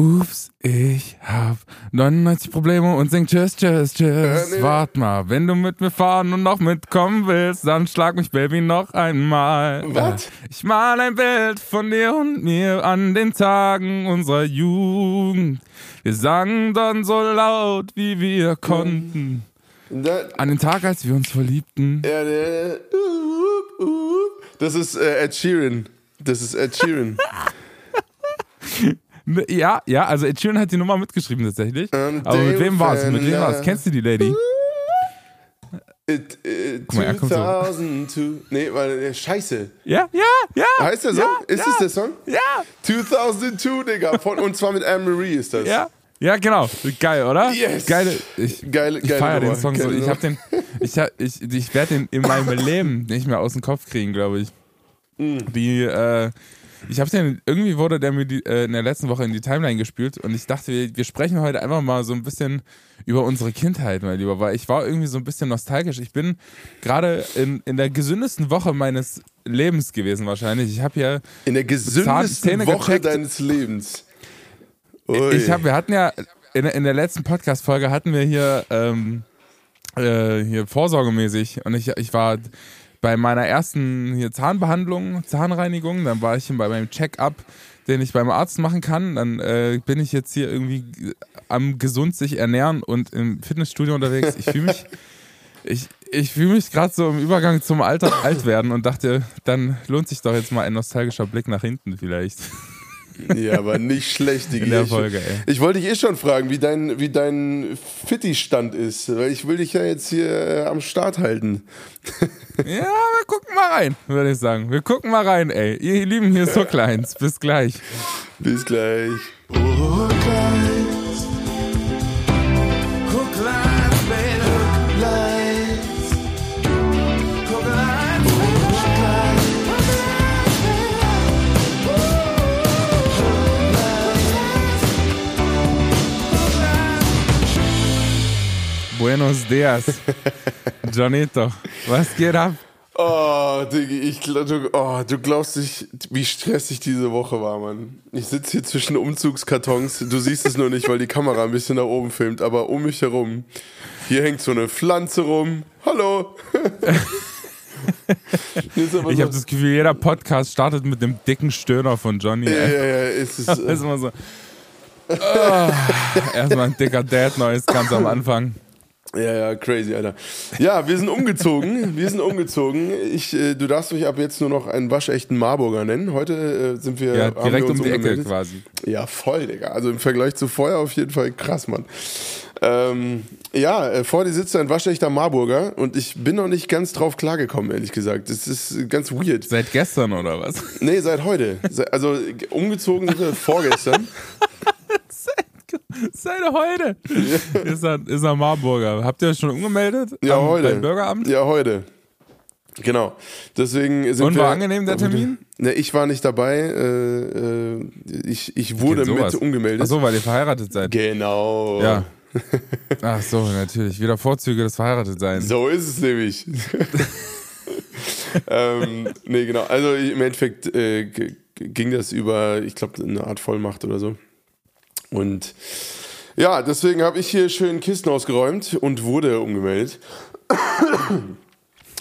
Ups, ich hab 99 Probleme und sing Tschüss, Tschüss, Tschüss. Äh, nee. Wart mal, wenn du mit mir fahren und noch mitkommen willst, dann schlag mich, Baby, noch einmal. Was? Ich mal ein Bild von dir und mir an den Tagen unserer Jugend. Wir sangen dann so laut, wie wir konnten. Da, An den Tag, als wir uns verliebten. das ist äh, Ed Sheeran. Das ist Ed Sheeran. Ja, ja, also Ed Sheeran hat die Nummer mitgeschrieben tatsächlich. Und Aber mit wem war es? Mit wem war es? Fan, Kennst du die Lady? It, it, Guck mal, er kommt so. 2002. Nee, weil, äh, scheiße. Ja, ja, ja. Heißt der Song? Ja, ist ja, das der Song? Ja, 2002, Digga. Von, und zwar mit Anne-Marie ist das. ja. Ja, genau. Geil, oder? Yes. Geile. Ich, Geile, ich geile feiere den Song so. geile Ich hab den. Ich, hab- ich, ich werde den in meinem Leben nicht mehr aus dem Kopf kriegen, glaube ich. Mm. Die, äh, ich habe den, irgendwie wurde der mir die, äh, in der letzten Woche in die Timeline gespielt und ich dachte, wir, wir sprechen heute einfach mal so ein bisschen über unsere Kindheit, mein Lieber, weil ich war irgendwie so ein bisschen nostalgisch. Ich bin gerade in, in der gesündesten Woche meines Lebens gewesen wahrscheinlich. Ich habe ja In der gesündesten Woche gecheckt. deines Lebens. Ui. Ich habe, wir hatten ja in, in der letzten Podcast-Folge hatten wir hier, ähm, äh, hier vorsorgemäßig und ich, ich war bei meiner ersten hier Zahnbehandlung, Zahnreinigung, dann war ich bei meinem Check-up, den ich beim Arzt machen kann. Dann äh, bin ich jetzt hier irgendwie am gesund sich ernähren und im Fitnessstudio unterwegs. Ich fühle mich, ich, ich fühle mich gerade so im Übergang zum Alter alt werden und dachte, dann lohnt sich doch jetzt mal ein nostalgischer Blick nach hinten vielleicht. Ja, aber nicht schlecht, Digi. In der Ich- Folge, ey. Ich wollte dich eh schon fragen, wie dein, wie dein Fitti-Stand ist, weil ich will dich ja jetzt hier äh, am Start halten. Ja, wir gucken mal rein, würde ich sagen. Wir gucken mal rein, ey. Ihr Lieben, hier ist so kleins. Bis gleich. Bis gleich. Buenos dias. Johnito, was geht ab? Oh, Diggi, ich, du, oh, du glaubst nicht, wie stressig diese Woche war, Mann. Ich sitze hier zwischen Umzugskartons. Du siehst es nur nicht, weil die Kamera ein bisschen nach oben filmt, aber um mich herum. Hier hängt so eine Pflanze rum. Hallo. Ich so- habe das Gefühl, jeder Podcast startet mit dem dicken Stöhner von Johnny. ja, ja, ja, ist es, ist immer so. Ah, erstmal ein dicker Dad Neues ganz am Anfang. Ja, ja, crazy, Alter. Ja, wir sind umgezogen. Wir sind umgezogen. Ich, äh, du darfst mich ab jetzt nur noch einen waschechten Marburger nennen. Heute äh, sind wir. Ja, wir direkt uns um die Ecke quasi. Ja, voll, Digga. Also im Vergleich zu vorher auf jeden Fall krass, Mann. Ähm, ja, äh, vor dir sitzt ein waschechter Marburger und ich bin noch nicht ganz drauf klargekommen, ehrlich gesagt. Das ist ganz weird. Seit gestern oder was? Nee, seit heute. Also umgezogen sind wir vorgestern. Seit heute. Ist er, ist er Marburger. Habt ihr euch schon umgemeldet? Ja, Am- heute. Beim Bürgeramt? Ja, heute. Genau. Deswegen sind Und wir. war angenehm der Termin? Ne, ich war nicht dabei. Äh, äh, ich, ich wurde mit umgemeldet. Ach so, weil ihr verheiratet seid. Genau. Ja. Ach so, natürlich. Wieder Vorzüge des Verheiratetseins. So ist es nämlich. ähm, nee, genau. Also im Endeffekt äh, ging das über, ich glaube, eine Art Vollmacht oder so. Und ja, deswegen habe ich hier schön Kisten ausgeräumt und wurde umgemeldet.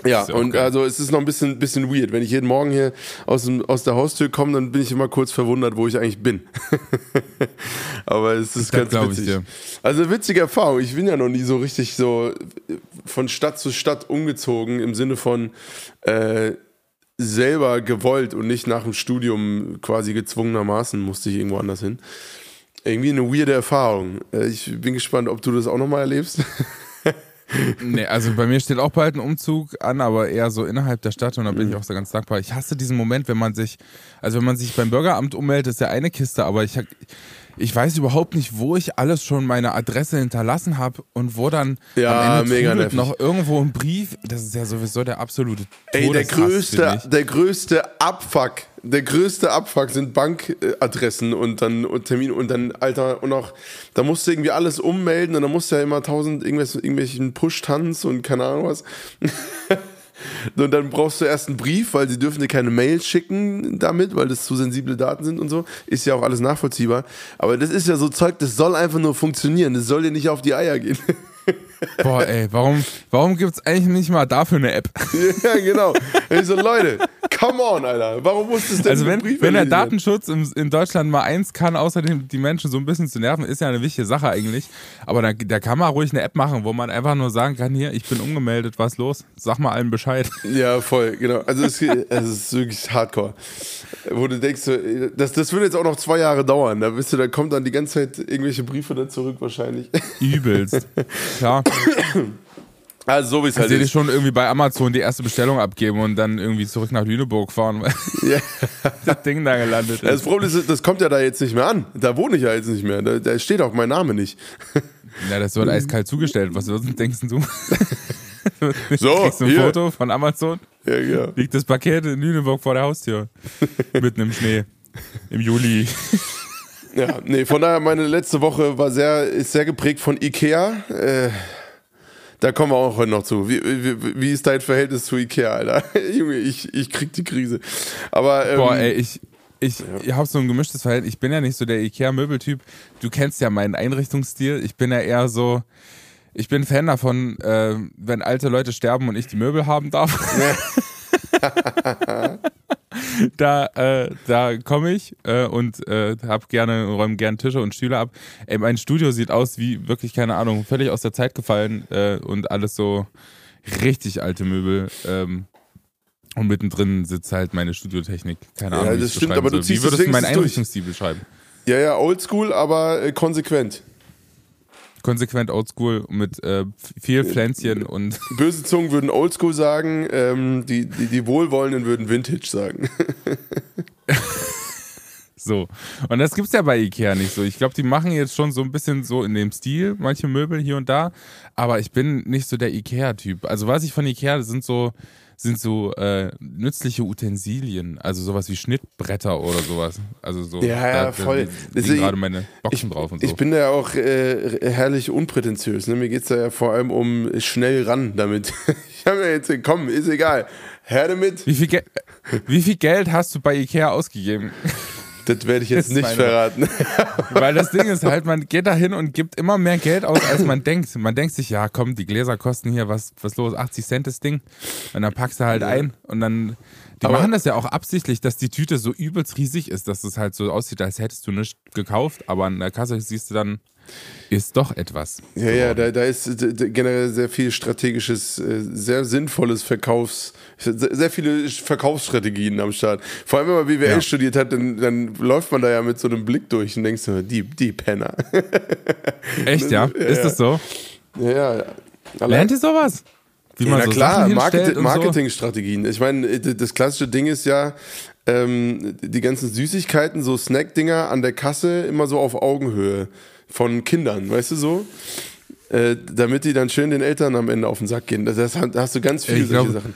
Ja, ja und geil. also es ist noch ein bisschen, bisschen weird. Wenn ich jeden Morgen hier aus, dem, aus der Haustür komme, dann bin ich immer kurz verwundert, wo ich eigentlich bin. Aber es ist Das ganz witzig. Also witzige Erfahrung. Ich bin ja noch nie so richtig so von Stadt zu Stadt umgezogen im Sinne von äh, selber gewollt und nicht nach dem Studium quasi gezwungenermaßen musste ich irgendwo anders hin. Irgendwie eine weirde Erfahrung. Äh, Ich bin gespannt, ob du das auch nochmal erlebst. Nee, also bei mir steht auch bald ein Umzug an, aber eher so innerhalb der Stadt und da bin Mhm. ich auch so ganz dankbar. Ich hasse diesen Moment, wenn man sich, also wenn man sich beim Bürgeramt ummeldet, ist ja eine Kiste, aber ich, ich weiß überhaupt nicht, wo ich alles schon meine Adresse hinterlassen habe und wo dann Ja, am Ende noch irgendwo ein Brief. Das ist ja sowieso der absolute Ey, der größte, der größte Abfuck, der größte Abfuck sind Bankadressen und dann und Termin und dann, Alter, und auch, da musst du irgendwie alles ummelden und dann musst du ja immer tausend irgendwelche, irgendwelchen Push-Tanz und keine Ahnung was. Und dann brauchst du erst einen Brief, weil sie dürfen dir keine Mail schicken damit, weil das zu sensible Daten sind und so. Ist ja auch alles nachvollziehbar. Aber das ist ja so Zeug, das soll einfach nur funktionieren. Das soll dir nicht auf die Eier gehen. Boah, ey, warum, warum gibt es eigentlich nicht mal dafür eine App? ja, genau. Ich so, Leute, come on, Alter. Warum muss das denn Also wenn, wenn der Datenschutz in, in, Deutschland mal eins kann, außerdem die Menschen so ein bisschen zu nerven, ist ja eine wichtige Sache eigentlich. Aber da, da kann man ruhig eine App machen, wo man einfach nur sagen kann, hier, ich bin umgemeldet, was los? Sag mal allen Bescheid. Ja, voll, genau. Also es, es ist wirklich hardcore. Wo du denkst, das, das würde jetzt auch noch zwei Jahre dauern. Da bist du, da kommt dann die ganze Zeit irgendwelche Briefe dann zurück wahrscheinlich. Übelst. Klar. Also so wie es halt ist. schon irgendwie bei Amazon die erste Bestellung abgeben und dann irgendwie zurück nach Lüneburg fahren, weil ja. das Ding da gelandet ist. Das Problem ist, das kommt ja da jetzt nicht mehr an. Da wohne ich ja jetzt nicht mehr. Da, da steht auch mein Name nicht. Ja, das wird eiskalt zugestellt. Was denkst du? so, kriegst du ein hier. Foto von Amazon. Ja, ja. Liegt das Paket in Lüneburg vor der Haustür. Mitten im Schnee. Im Juli. Ja, nee, von daher, meine letzte Woche war sehr, ist sehr geprägt von Ikea. Äh, da kommen wir auch heute noch zu. Wie, wie, wie ist dein Verhältnis zu Ikea, Alter? Junge, ich, ich krieg die Krise. Aber, ähm, Boah, ey, ich, ich, ich habe so ein gemischtes Verhältnis. Ich bin ja nicht so der Ikea-Möbeltyp. Du kennst ja meinen Einrichtungsstil. Ich bin ja eher so, ich bin Fan davon, äh, wenn alte Leute sterben und ich die Möbel haben darf. da äh, da komme ich äh, und äh, hab gerne räume gerne Tische und Stühle ab. Ey, mein Studio sieht aus wie wirklich keine Ahnung, völlig aus der Zeit gefallen äh, und alles so richtig alte Möbel. Ähm, und mittendrin sitzt halt meine Studiotechnik. Keine Ahnung. Ja, das stimmt, aber du ziehst Wie würdest du meinen Einrichtungsstil beschreiben? Ja, ja, oldschool, aber äh, konsequent konsequent oldschool mit äh, viel Pflänzchen und. Böse Zungen würden oldschool sagen, ähm, die, die, die Wohlwollenden würden Vintage sagen. so. Und das gibt's ja bei Ikea nicht so. Ich glaube, die machen jetzt schon so ein bisschen so in dem Stil, manche Möbel hier und da, aber ich bin nicht so der Ikea-Typ. Also was ich von Ikea, das sind so sind so äh, nützliche Utensilien, also sowas wie Schnittbretter oder sowas. Also so. Ja, ja, da, voll. Da liegen gerade meine Boxen ich, drauf und so. Ich bin da ja auch äh, herrlich unprätentiös. Ne? Mir geht es da ja vor allem um schnell ran damit. ich habe mir jetzt, komm, ist egal. Her damit. Wie viel, wie viel Geld hast du bei Ikea ausgegeben? Das werde ich jetzt nicht meine, verraten. Weil das Ding ist halt, man geht da hin und gibt immer mehr Geld aus, als man denkt. Man denkt sich, ja, komm, die Gläser kosten hier was, was los, 80 Cent das Ding. Und dann packst du halt ja. ein und dann. Die Aber machen das ja auch absichtlich, dass die Tüte so übelst riesig ist, dass es halt so aussieht, als hättest du nichts gekauft, aber an der Kasse siehst du dann, ist doch etwas. Ja, geworden. ja, da, da ist generell sehr viel strategisches, äh, sehr sinnvolles Verkaufs, sehr viele Verkaufsstrategien am Start. Vor allem, wenn man BWL ja. studiert hat, dann, dann läuft man da ja mit so einem Blick durch und denkst du, die, die Penner. Echt, ja? ja ist das so? Ja, ja. Lernt ihr sowas? Wie man ja, na so klar, Market Marketingstrategien. So? Ich meine, das klassische Ding ist ja, ähm, die ganzen Süßigkeiten, so Snack-Dinger an der Kasse immer so auf Augenhöhe von Kindern, weißt du so? Äh, damit die dann schön den Eltern am Ende auf den Sack gehen. Das, das hast du ganz viele solche Sachen.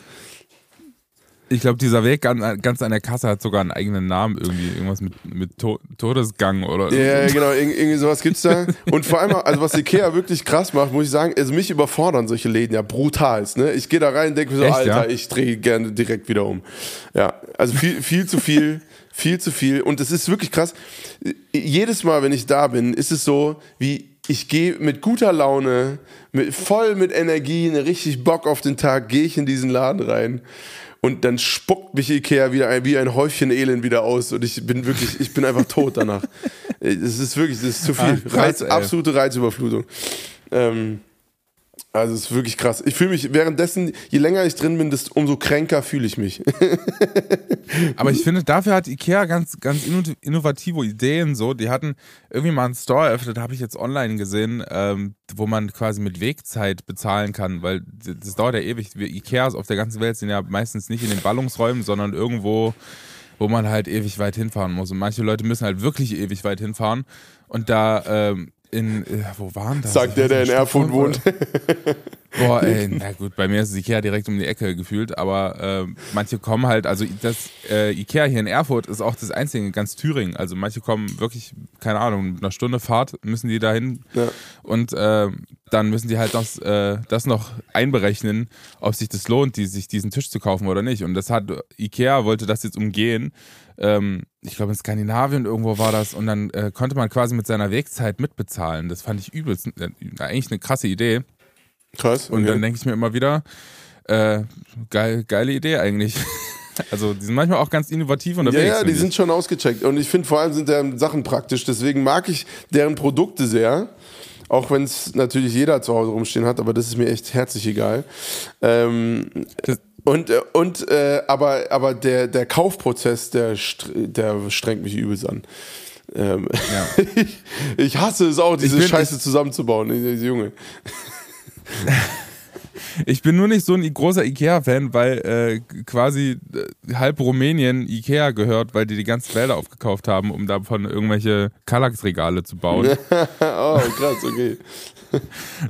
Ich glaube, dieser Weg an, ganz an der Kasse hat sogar einen eigenen Namen irgendwie. Irgendwas mit, mit to Todesgang oder Ja, genau, Ir irgendwie sowas gibt's da. Und vor allem, also was Ikea wirklich krass macht, muss ich sagen, also mich überfordern solche Läden ja brutal. Ne? Ich gehe da rein und denke mir so, Echt, Alter, ja? ich drehe gerne direkt wieder um. Ja, also viel, viel zu viel. Viel zu viel. Und es ist wirklich krass. Jedes Mal, wenn ich da bin, ist es so, wie ich gehe mit guter Laune, mit, voll mit Energie, ne, richtig Bock auf den Tag, gehe ich in diesen Laden rein. Und dann spuckt mich Ikea wieder ein, wie ein Häufchen Elend wieder aus. Und ich bin wirklich, ich bin einfach tot danach. Es ist wirklich, das ist zu viel. Ach, krass, Reiz, absolute Reizüberflutung. Ähm, also es ist wirklich krass. Ich fühle mich währenddessen, je länger ich drin bin, desto umso kränker fühle ich mich. Aber ich finde, dafür hat Ikea ganz, ganz innovative Ideen so. Die hatten irgendwie mal einen Store eröffnet, habe ich jetzt online gesehen, ähm, wo man quasi mit Wegzeit bezahlen kann, weil das dauert ja ewig. Ikeas auf der ganzen Welt sind ja meistens nicht in den Ballungsräumen, sondern irgendwo wo man halt ewig weit hinfahren muss. Und manche Leute müssen halt wirklich ewig weit hinfahren. Und da ähm, in, äh, wo waren das? Sagt der, der in Erfurt wohnt. Boah, ey, na gut, bei mir ist es Ikea direkt um die Ecke gefühlt, aber äh, manche kommen halt, also das äh, Ikea hier in Erfurt ist auch das einzige in ganz Thüringen. Also manche kommen wirklich, keine Ahnung, eine Stunde Fahrt müssen die dahin. Ja. Und äh, dann müssen die halt das, äh, das noch einberechnen, ob sich das lohnt, die, sich diesen Tisch zu kaufen oder nicht. Und das hat, Ikea wollte das jetzt umgehen. Ähm, ich glaube in Skandinavien irgendwo war das und dann äh, konnte man quasi mit seiner Wegzeit mitbezahlen. Das fand ich übelst, äh, eigentlich eine krasse Idee. Krass. Und dann denke ich mir immer wieder, äh, geil, geile Idee eigentlich. Also die sind manchmal auch ganz innovativ unterwegs. Ja, ja, die sind schon ausgecheckt. Und ich finde vor allem sind deren Sachen praktisch. Deswegen mag ich deren Produkte sehr. Auch wenn es natürlich jeder zu Hause rumstehen hat, aber das ist mir echt herzlich egal. Ähm, und äh, und äh, aber, aber der, der Kaufprozess, der, der strengt mich übelst an. Ähm, Ja. ich, ich hasse es auch, diese Scheiße zusammenzubauen. Junge. Ich bin nur nicht so ein großer Ikea-Fan, weil äh, quasi äh, halb Rumänien Ikea gehört, weil die die ganzen Wälder aufgekauft haben, um davon irgendwelche Kallax-Regale zu bauen. oh, krass, okay.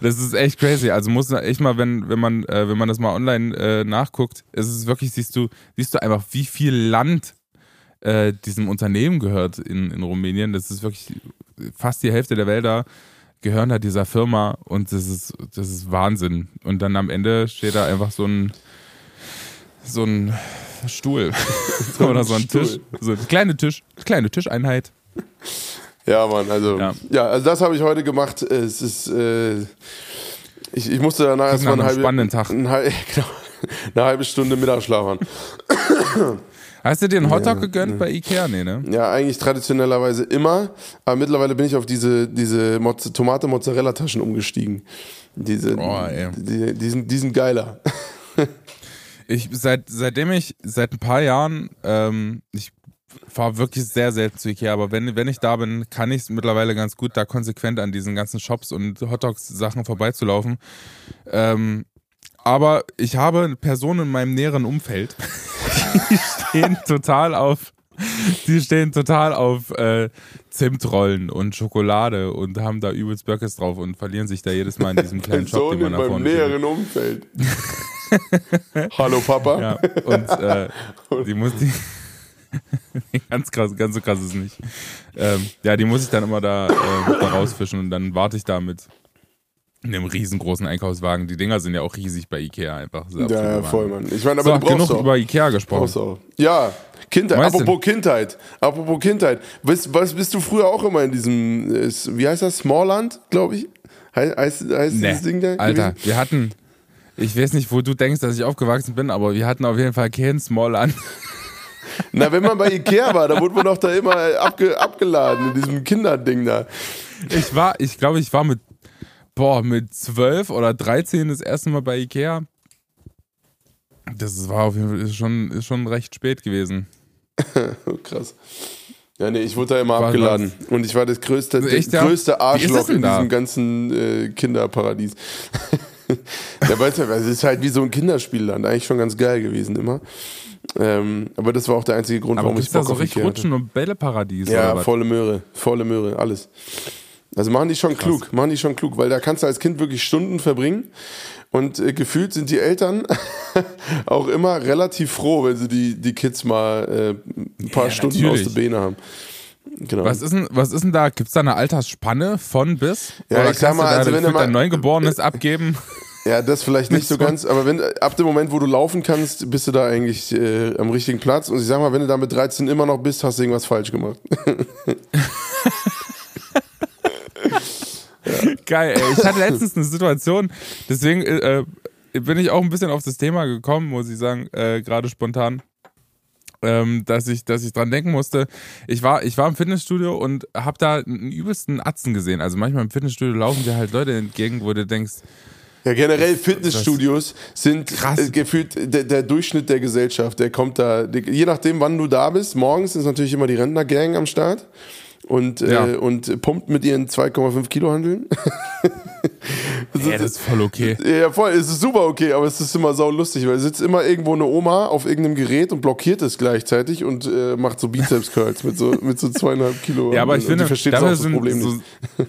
Das ist echt crazy. Also muss man echt mal, wenn, wenn man, äh, wenn man das mal online äh, nachguckt, es ist wirklich, siehst du, siehst du einfach, wie viel Land äh, diesem Unternehmen gehört in, in Rumänien. Das ist wirklich fast die Hälfte der Wälder gehören da dieser Firma und das ist, das ist Wahnsinn. Und dann am Ende steht da einfach so ein so ein Stuhl oder so ein Stuhl. Tisch, so ein kleiner Tisch, kleine Tischeinheit. Ja, Mann, also Ja. ja, also das habe ich heute gemacht. Es ist, äh, ich, ich musste danach erstmal eine halbe, spannenden Tag. Ein, genau, eine halbe Stunde Mittagsschlaf haben. Hast du dir einen Hotdog gegönnt bei Ikea? Nee, ne? Ja, eigentlich traditionellerweise immer, aber mittlerweile bin ich auf diese, diese Mozz- Tomate-Mozzarella-Taschen umgestiegen. Diese, Oh, ey. die, die, sind, die sind geiler. Ich, seit, seitdem ich, seit ein paar Jahren, ähm, ich fahre wirklich sehr selten zu Ikea, aber wenn, wenn ich da bin, kann ich es mittlerweile ganz gut, da konsequent an diesen ganzen Shops und Hotdogs-Sachen vorbeizulaufen. Ähm, aber ich habe Personen in meinem näheren Umfeld, die stehen total auf, die stehen total auf äh, Zimtrollen und Schokolade und haben da übelst Böckes drauf und verlieren sich da jedes Mal in diesem kleinen Shop, den man in da vorne näheren Umfeld. Hallo Papa. Ja, und äh, die muss die. ganz krass, ganz so krass ist es nicht. Ähm, ja, die muss ich dann immer da, äh, da rausfischen und dann warte ich da mit einem riesengroßen Einkaufswagen. Die Dinger sind ja auch riesig bei Ikea einfach. Ja, ja, voll, Mann. Ich meine, aber So, du brauchst genug auch. über Ikea gesprochen. Ja, Kindheit. Weißt Apropos Kindheit. Apropos Kindheit. Was, was bist du früher auch immer in diesem, wie heißt das? Smallland, glaube ich? Heißt, heißt, heißt Nee, dieses Ding da? Alter, gewesen? wir hatten, ich weiß nicht, wo du denkst, dass ich aufgewachsen bin, aber wir hatten auf jeden Fall kein Small an. Na, wenn man bei Ikea war, da wurde man doch da immer abge, abgeladen in diesem Kinderding da. Ich war, ich glaube, ich war mit, boah, mit 12 oder 13 das erste Mal bei Ikea. Das war auf jeden Fall ist schon, ist schon recht spät gewesen. Krass. Ja, nee, ich wurde da immer War abgeladen. Und ich war das größte, Also echt, das ja? größte das Arschloch in da? diesem ganzen äh, Kinderparadies. ja, weißt du, es ist halt wie so ein Kinderspielland. Eigentlich schon ganz geil gewesen immer. Ähm, aber das war auch der einzige Grund, Aber warum ich gibt's da Bock so auf richtig hatte. Rutschen und Bälleparadies Ja, volle Möhre, volle Möhre, alles. Also machen die schon klug, machen die schon klug, weil da kannst du als Kind wirklich Stunden verbringen und äh, gefühlt sind die Eltern auch immer relativ froh, wenn sie die, die Kids mal äh, ein paar Ja, Stunden natürlich. aus der Beine haben. Genau. Was ist denn, was ist denn da? Gibt es da eine Altersspanne von bis? Ja, Oder ich sag mal, also wenn du mal- dein Neugeborenes abgeben? Ja, das vielleicht nicht so. ganz, aber wenn ab dem Moment, wo du laufen kannst, bist du da eigentlich äh, am richtigen Platz. Und ich sag mal, wenn du da mit 13 immer noch bist, hast du irgendwas falsch gemacht. Geil, ey. Ich hatte letztens eine Situation, deswegen äh, bin ich auch ein bisschen auf das Thema gekommen, muss ich sagen, äh, gerade spontan. Ähm, dass ich, dass ich dran denken musste. Ich war, ich war im Fitnessstudio und habe da einen übelsten Atzen gesehen. Also manchmal im Fitnessstudio laufen dir halt Leute entgegen, wo du denkst, Ja, generell Fitnessstudios sind Krass. äh, gefühlt der, der Durchschnitt der Gesellschaft. Der kommt da, je nachdem, wann du da bist. Morgens ist natürlich immer die Rentnergang am Start und, Ja. äh, und pumpt mit ihren 2,5 Kilo Handeln. ey, das ist voll okay. Ja, voll, es ist super okay, aber es ist immer sau lustig, weil sitzt immer irgendwo eine Oma auf irgendeinem Gerät und blockiert es gleichzeitig und äh, macht so Bizeps-Curls mit so, mit so zweieinhalb Kilo. Ja, aber ich finde, versteht auch dafür das Problem so, nicht.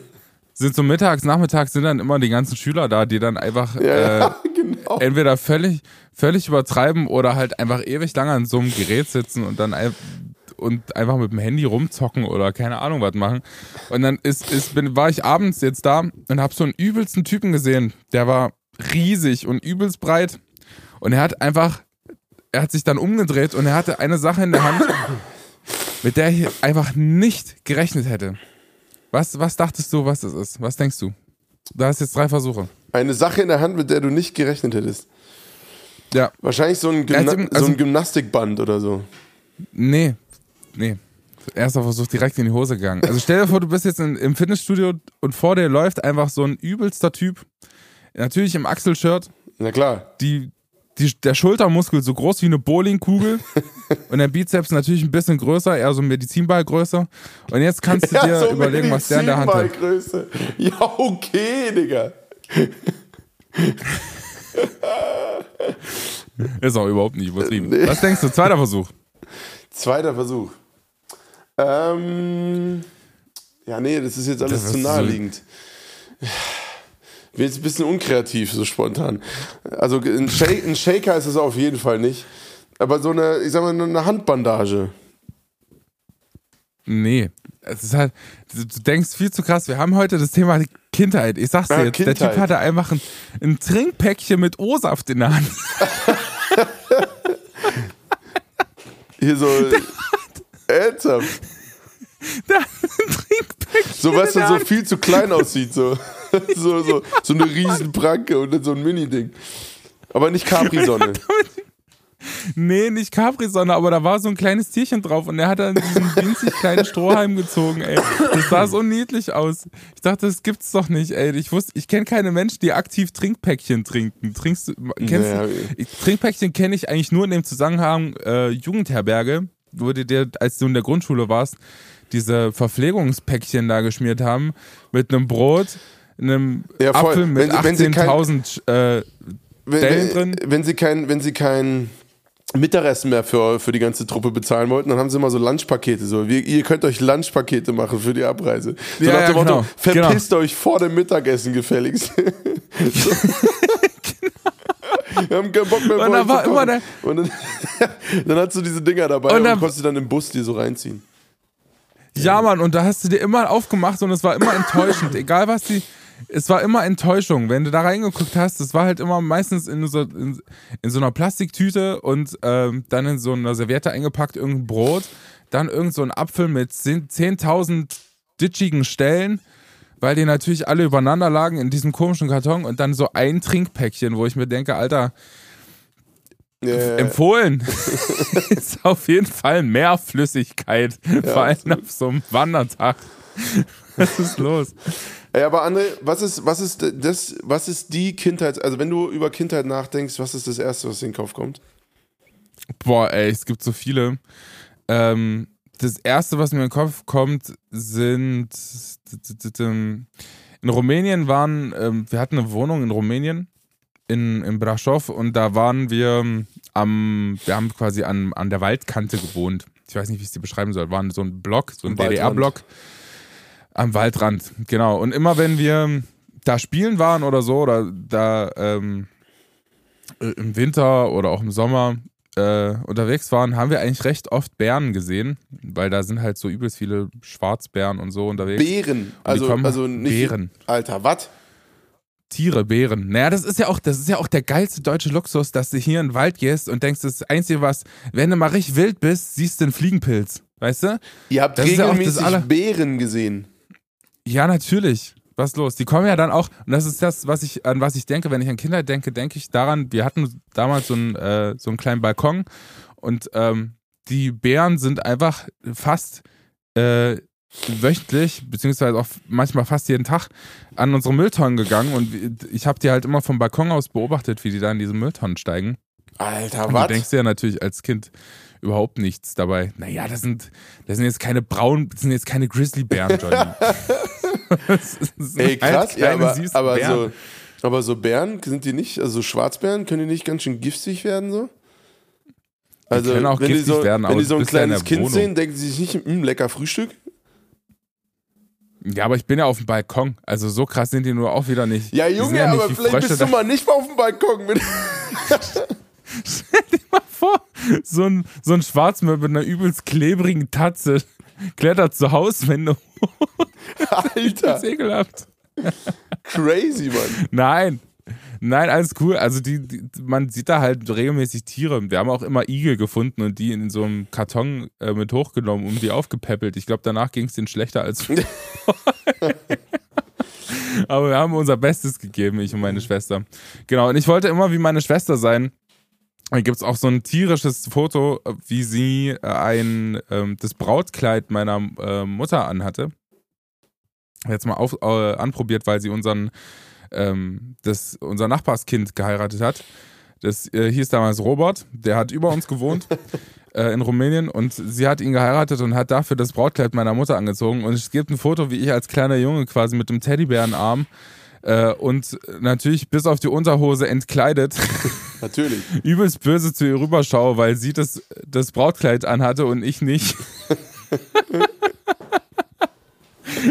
sind so mittags, nachmittags sind dann immer die ganzen Schüler da, die dann einfach Ja, äh, ja, genau. entweder völlig, völlig übertreiben oder halt einfach ewig lange an so einem Gerät sitzen und dann und einfach mit dem Handy rumzocken oder keine Ahnung was machen. Und dann ist, ist, bin, war ich abends jetzt da und habe so einen übelsten Typen gesehen. Der war riesig und übelst breit. Und er hat einfach, er hat sich dann umgedreht und er hatte eine Sache in der Hand, mit der ich einfach nicht gerechnet hätte. Was, was dachtest du, was das ist? Was denkst du? Da hast jetzt drei Versuche. Eine Sache in der Hand, mit der du nicht gerechnet hättest. Ja. Wahrscheinlich so ein, Gymna also, so ein Gymnastikband oder so. Nee, nee. Erster Versuch direkt in die Hose gegangen. Also stell dir vor, du bist jetzt in, im Fitnessstudio und vor dir läuft einfach so ein übelster Typ. Natürlich im Achselshirt. Na klar. Die, die, der Schultermuskel so groß wie eine Bowlingkugel und der Bizeps natürlich ein bisschen größer, eher so Medizinball größer. Und jetzt kannst du dir ja, so überlegen, was der in der Hand hat. Größe. Ja, okay, Digga. Ist auch überhaupt nicht übertrieben. Was denkst du? Zweiter Versuch. Zweiter Versuch. Ähm, ja, nee, das ist jetzt alles das zu naheliegend. So bin jetzt ein bisschen unkreativ, so spontan. Also ein, Shake, ein Shaker ist es auf jeden Fall nicht. Aber so eine, ich sag mal, eine Handbandage. Nee. Es ist halt, du denkst viel zu krass. Wir haben heute das Thema Kindheit. Ich sag's dir ja, jetzt, Kindheit. der Typ hatte einfach ein, ein Trinkpäckchen mit O-Saft in der Hand. Hier so. Der hat ein Trinkpäckchen. So was dann so viel zu klein aussieht. So, so, so, so eine Riesenpranke und dann so ein Mini-Ding. Aber nicht Capri-Sonne. Nee, nicht Capri-Sonne, aber da war so ein kleines Tierchen drauf und er hat dann diesen winzig kleinen Strohhalm gezogen, ey. Das sah so niedlich aus. Ich dachte, das gibt's doch nicht, ey. Ich wusste, ich kenne keine Menschen, die aktiv Trinkpäckchen trinken. Trinkst du, kennst naja? Trinkpäckchen kenne ich eigentlich nur in dem Zusammenhang äh, Jugendherberge, du dir, als du in der Grundschule warst, diese Verpflegungspäckchen da geschmiert haben mit einem Brot, einem ja, Apfel mit 18.000 äh, wenn, drin. Wenn sie kein, wenn sie kein Mittagessen mehr für, für die ganze Truppe bezahlen wollten, dann haben sie immer so Lunchpakete. So, wir, ihr könnt euch Lunchpakete machen für die Abreise. So ja, nach dem ja, Motto, genau. verpisst genau. euch vor dem Mittagessen gefälligst. Wir haben keinen Bock mehr und dann war immer der Und dann, dann hast du diese Dinger dabei und, dann, und konntest du dann im Bus die so reinziehen. Ja, Mann, und da hast du dir immer aufgemacht und es war immer enttäuschend. Egal was die es war immer Enttäuschung. Wenn du da reingeguckt hast, es war halt immer meistens in so, in, in so einer Plastiktüte und ähm, dann in so einer Serviette eingepackt, irgendein Brot, dann irgend so ein Apfel mit 10.000 ditschigen Stellen, weil die natürlich alle übereinander lagen in diesem komischen Karton und dann so ein Trinkpäckchen, wo ich mir denke, Alter, Yeah. Empfohlen ist auf jeden Fall mehr Flüssigkeit, ja, vor allem auf so einem Wandertag. Was ist los? Ey, aber André, was ist, was ist das, was ist die Kindheit, also wenn du über Kindheit nachdenkst, was ist das Erste, was in den Kopf kommt? Boah, ey, es gibt so viele. Ähm, das Erste, was mir in den Kopf kommt, sind in Rumänien waren, ähm, wir hatten eine Wohnung in Rumänien, in, in Brasov und da waren wir am, wir haben quasi an, an der Waldkante gewohnt. Ich weiß nicht, wie ich es dir beschreiben soll. War so ein Block, so ein DDR-Block. Am Waldrand, genau. Und immer wenn wir da spielen waren oder so, oder da ähm, im Winter oder auch im Sommer äh, unterwegs waren, haben wir eigentlich recht oft Bären gesehen, weil da sind halt so übelst viele Schwarzbären und so unterwegs. Bären, also, also nicht. Bären. Alter, was? Tiere, Bären. Naja, das ist ja auch, das ist ja auch der geilste deutsche Luxus, dass du hier in den Wald gehst und denkst, das Einzige, was, wenn du mal richtig wild bist, siehst du einen Fliegenpilz. Weißt du? Ihr habt das regelmäßig ja Bären gesehen. Ja, natürlich. Was ist los? Die kommen ja dann auch, und das ist das, was ich, an was ich denke, wenn ich an Kinder denke, denke ich daran, wir hatten damals so einen, äh, so einen kleinen Balkon und ähm, die Bären sind einfach fast äh, wöchentlich, beziehungsweise auch manchmal fast jeden Tag an unsere Mülltonnen gegangen und ich habe die halt immer vom Balkon aus beobachtet, wie die da in diese Mülltonnen steigen. Alter, was? Du denkst ja natürlich als Kind, überhaupt nichts dabei. Naja, das sind, das sind jetzt keine braunen, das sind jetzt keine Grizzlybären, Johnny. Ey, krass, halt ja, aber, aber so, aber so Bären, sind die nicht, also Schwarzbären, können die nicht ganz schön giftig werden so? Also, die auch wenn, die so, werden, wenn die so ein kleines Kind sehen, denken sie sich nicht, mh, lecker Frühstück? Ja, aber ich bin ja auf dem Balkon. Also so krass sind die nur auch wieder nicht. Ja, Junge, ja aber vielleicht Frösche, bist du mal nicht mal auf dem Balkon. Stell dir mal vor, so ein, so ein Schwarzmöb mit einer übelst klebrigen Tatze klettert zur Hauswände hoch. Alter, Das ist ekelhaft. crazy, Mann. Nein. Nein, alles cool. Also die, die, man sieht da halt regelmäßig Tiere. Wir haben auch immer Igel gefunden und die in so einem Karton äh, mit hochgenommen und die aufgepäppelt. Ich glaube, danach ging es denen schlechter als Aber wir haben unser Bestes gegeben, ich und meine Schwester. Genau, und ich wollte immer wie meine Schwester sein. Gibt es auch so ein tierisches Foto, wie sie äh, ein ähm, das Brautkleid meiner äh, Mutter anhatte. Jetzt mal auf, äh, anprobiert, weil sie unseren ähm, das, unser Nachbarskind geheiratet hat. Das äh, hieß damals Robert, der hat über uns gewohnt äh, in Rumänien und sie hat ihn geheiratet und hat dafür das Brautkleid meiner Mutter angezogen. Und es gibt ein Foto, wie ich als kleiner Junge quasi mit dem Teddybärenarm äh, und natürlich bis auf die Unterhose entkleidet Natürlich. übelst böse zu ihr rüberschaue, weil sie das, das Brautkleid anhatte und ich nicht.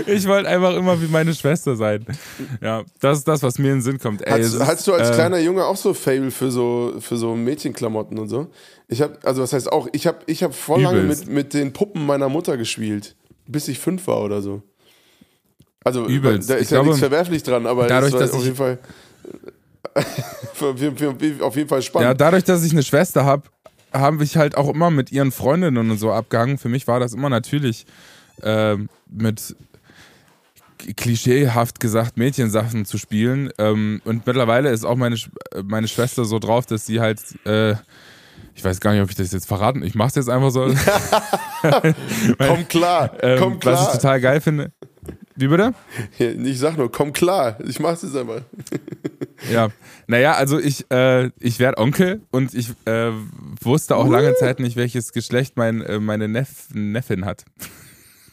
Ich wollte einfach immer wie meine Schwester sein. Ja, das ist das, was mir in den Sinn kommt. Ey, Hast, hast du als äh, kleiner Junge auch so Fable für so, für so Mädchenklamotten und so? Ich habe, also was heißt auch, ich habe ich hab voll lange mit, mit den Puppen meiner Mutter gespielt, bis ich fünf war oder so. Also Übelst. da ist Ich ja glaube, nichts verwerflich dran, aber dadurch, das war auf jeden Fall auf jeden Fall- spannend. Ja, dadurch, dass ich eine Schwester habe, habe ich halt auch immer mit ihren Freundinnen und so abgehangen. Für mich war das immer natürlich ähm, mit klischeehaft gesagt Mädchensachen zu spielen. Ähm, und mittlerweile ist auch meine, Sch- äh, meine Schwester so drauf, dass sie halt, äh, ich weiß gar nicht, ob ich das jetzt verraten, ich mach's jetzt einfach so. komm klar, ähm, komm Was ich klar. total geil finde. Wie bitte? Ich sag nur, komm klar, ich mach's jetzt einmal. Ja, naja, also ich, äh, ich werde Onkel und ich äh, wusste auch lange Zeit nicht, welches Geschlecht mein, äh, meine Neff Neffin hat.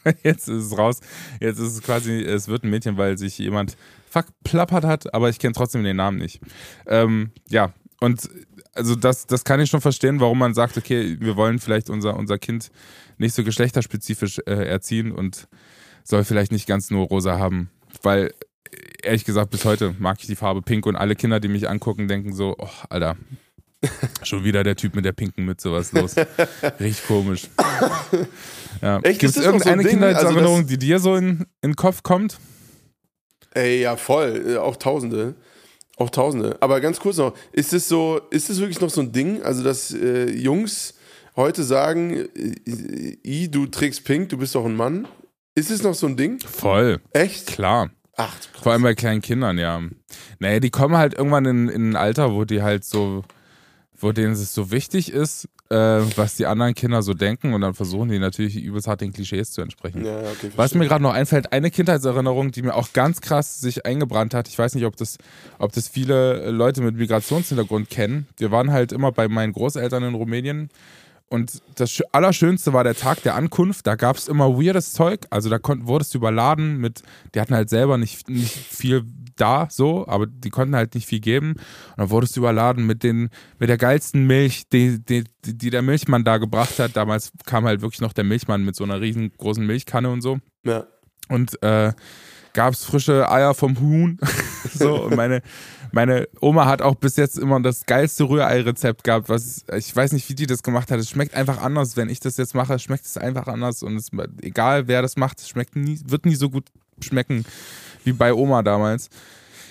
Jetzt ist es raus. Jetzt ist es quasi, es wird ein Mädchen, weil sich jemand verplappert hat, aber ich kenne trotzdem den Namen nicht. Ähm, ja, und also das, das kann ich schon verstehen, warum man sagt, okay, wir wollen vielleicht unser, unser Kind nicht so geschlechterspezifisch äh, erziehen und soll vielleicht nicht ganz nur rosa haben. Weil, ehrlich gesagt, bis heute mag ich die Farbe pink und alle Kinder, die mich angucken, denken so, oh, Alter, schon wieder der Typ mit der pinken Mütze, was ist los? Richtig komisch. Ja. Gibt es so irgendeine Ding? Kindheitserinnerung, Also die dir so in, in den Kopf kommt? Ey, ja, voll. Äh, Auch Tausende. Auch Tausende. Aber ganz kurz noch, ist es so, ist es wirklich noch so ein Ding? Also, dass äh, Jungs heute sagen, äh, I, du trägst pink, du bist doch ein Mann. Ist es noch so ein Ding? Voll, Echt? klar. Ach, Vor allem bei kleinen Kindern, ja. Naja, die kommen halt irgendwann in, in ein Alter, wo die halt so, wo denen es so wichtig ist, äh, was die anderen Kinder so denken und dann versuchen die natürlich übelst hart den Klischees zu entsprechen. Ja, okay, Was mir gerade noch einfällt, eine Kindheitserinnerung, die mir auch ganz krass sich eingebrannt hat. Ich weiß nicht, ob das, ob das viele Leute mit Migrationshintergrund kennen. Wir waren halt immer bei meinen Großeltern in Rumänien. Und das Schö- Allerschönste war der Tag der Ankunft. Da gab es immer weirdes Zeug. Also da konnt, wurdest du überladen mit, die hatten halt selber nicht, nicht viel da, so, aber die konnten halt nicht viel geben. Und dann wurdest du überladen mit den, mit der geilsten Milch, die, die, die die der Milchmann da gebracht hat. Damals kam halt wirklich noch der Milchmann mit so einer riesengroßen Milchkanne und so Ja. und äh, gab es frische Eier vom Huhn. so, und meine, meine Oma hat auch bis jetzt immer das geilste Rührei-Rezept gehabt, was ich weiß nicht, wie die das gemacht hat. Es schmeckt einfach anders. Wenn ich das jetzt mache, schmeckt es einfach anders. Und es, egal wer das macht, es schmeckt nie, wird nie so gut schmecken wie bei Oma damals.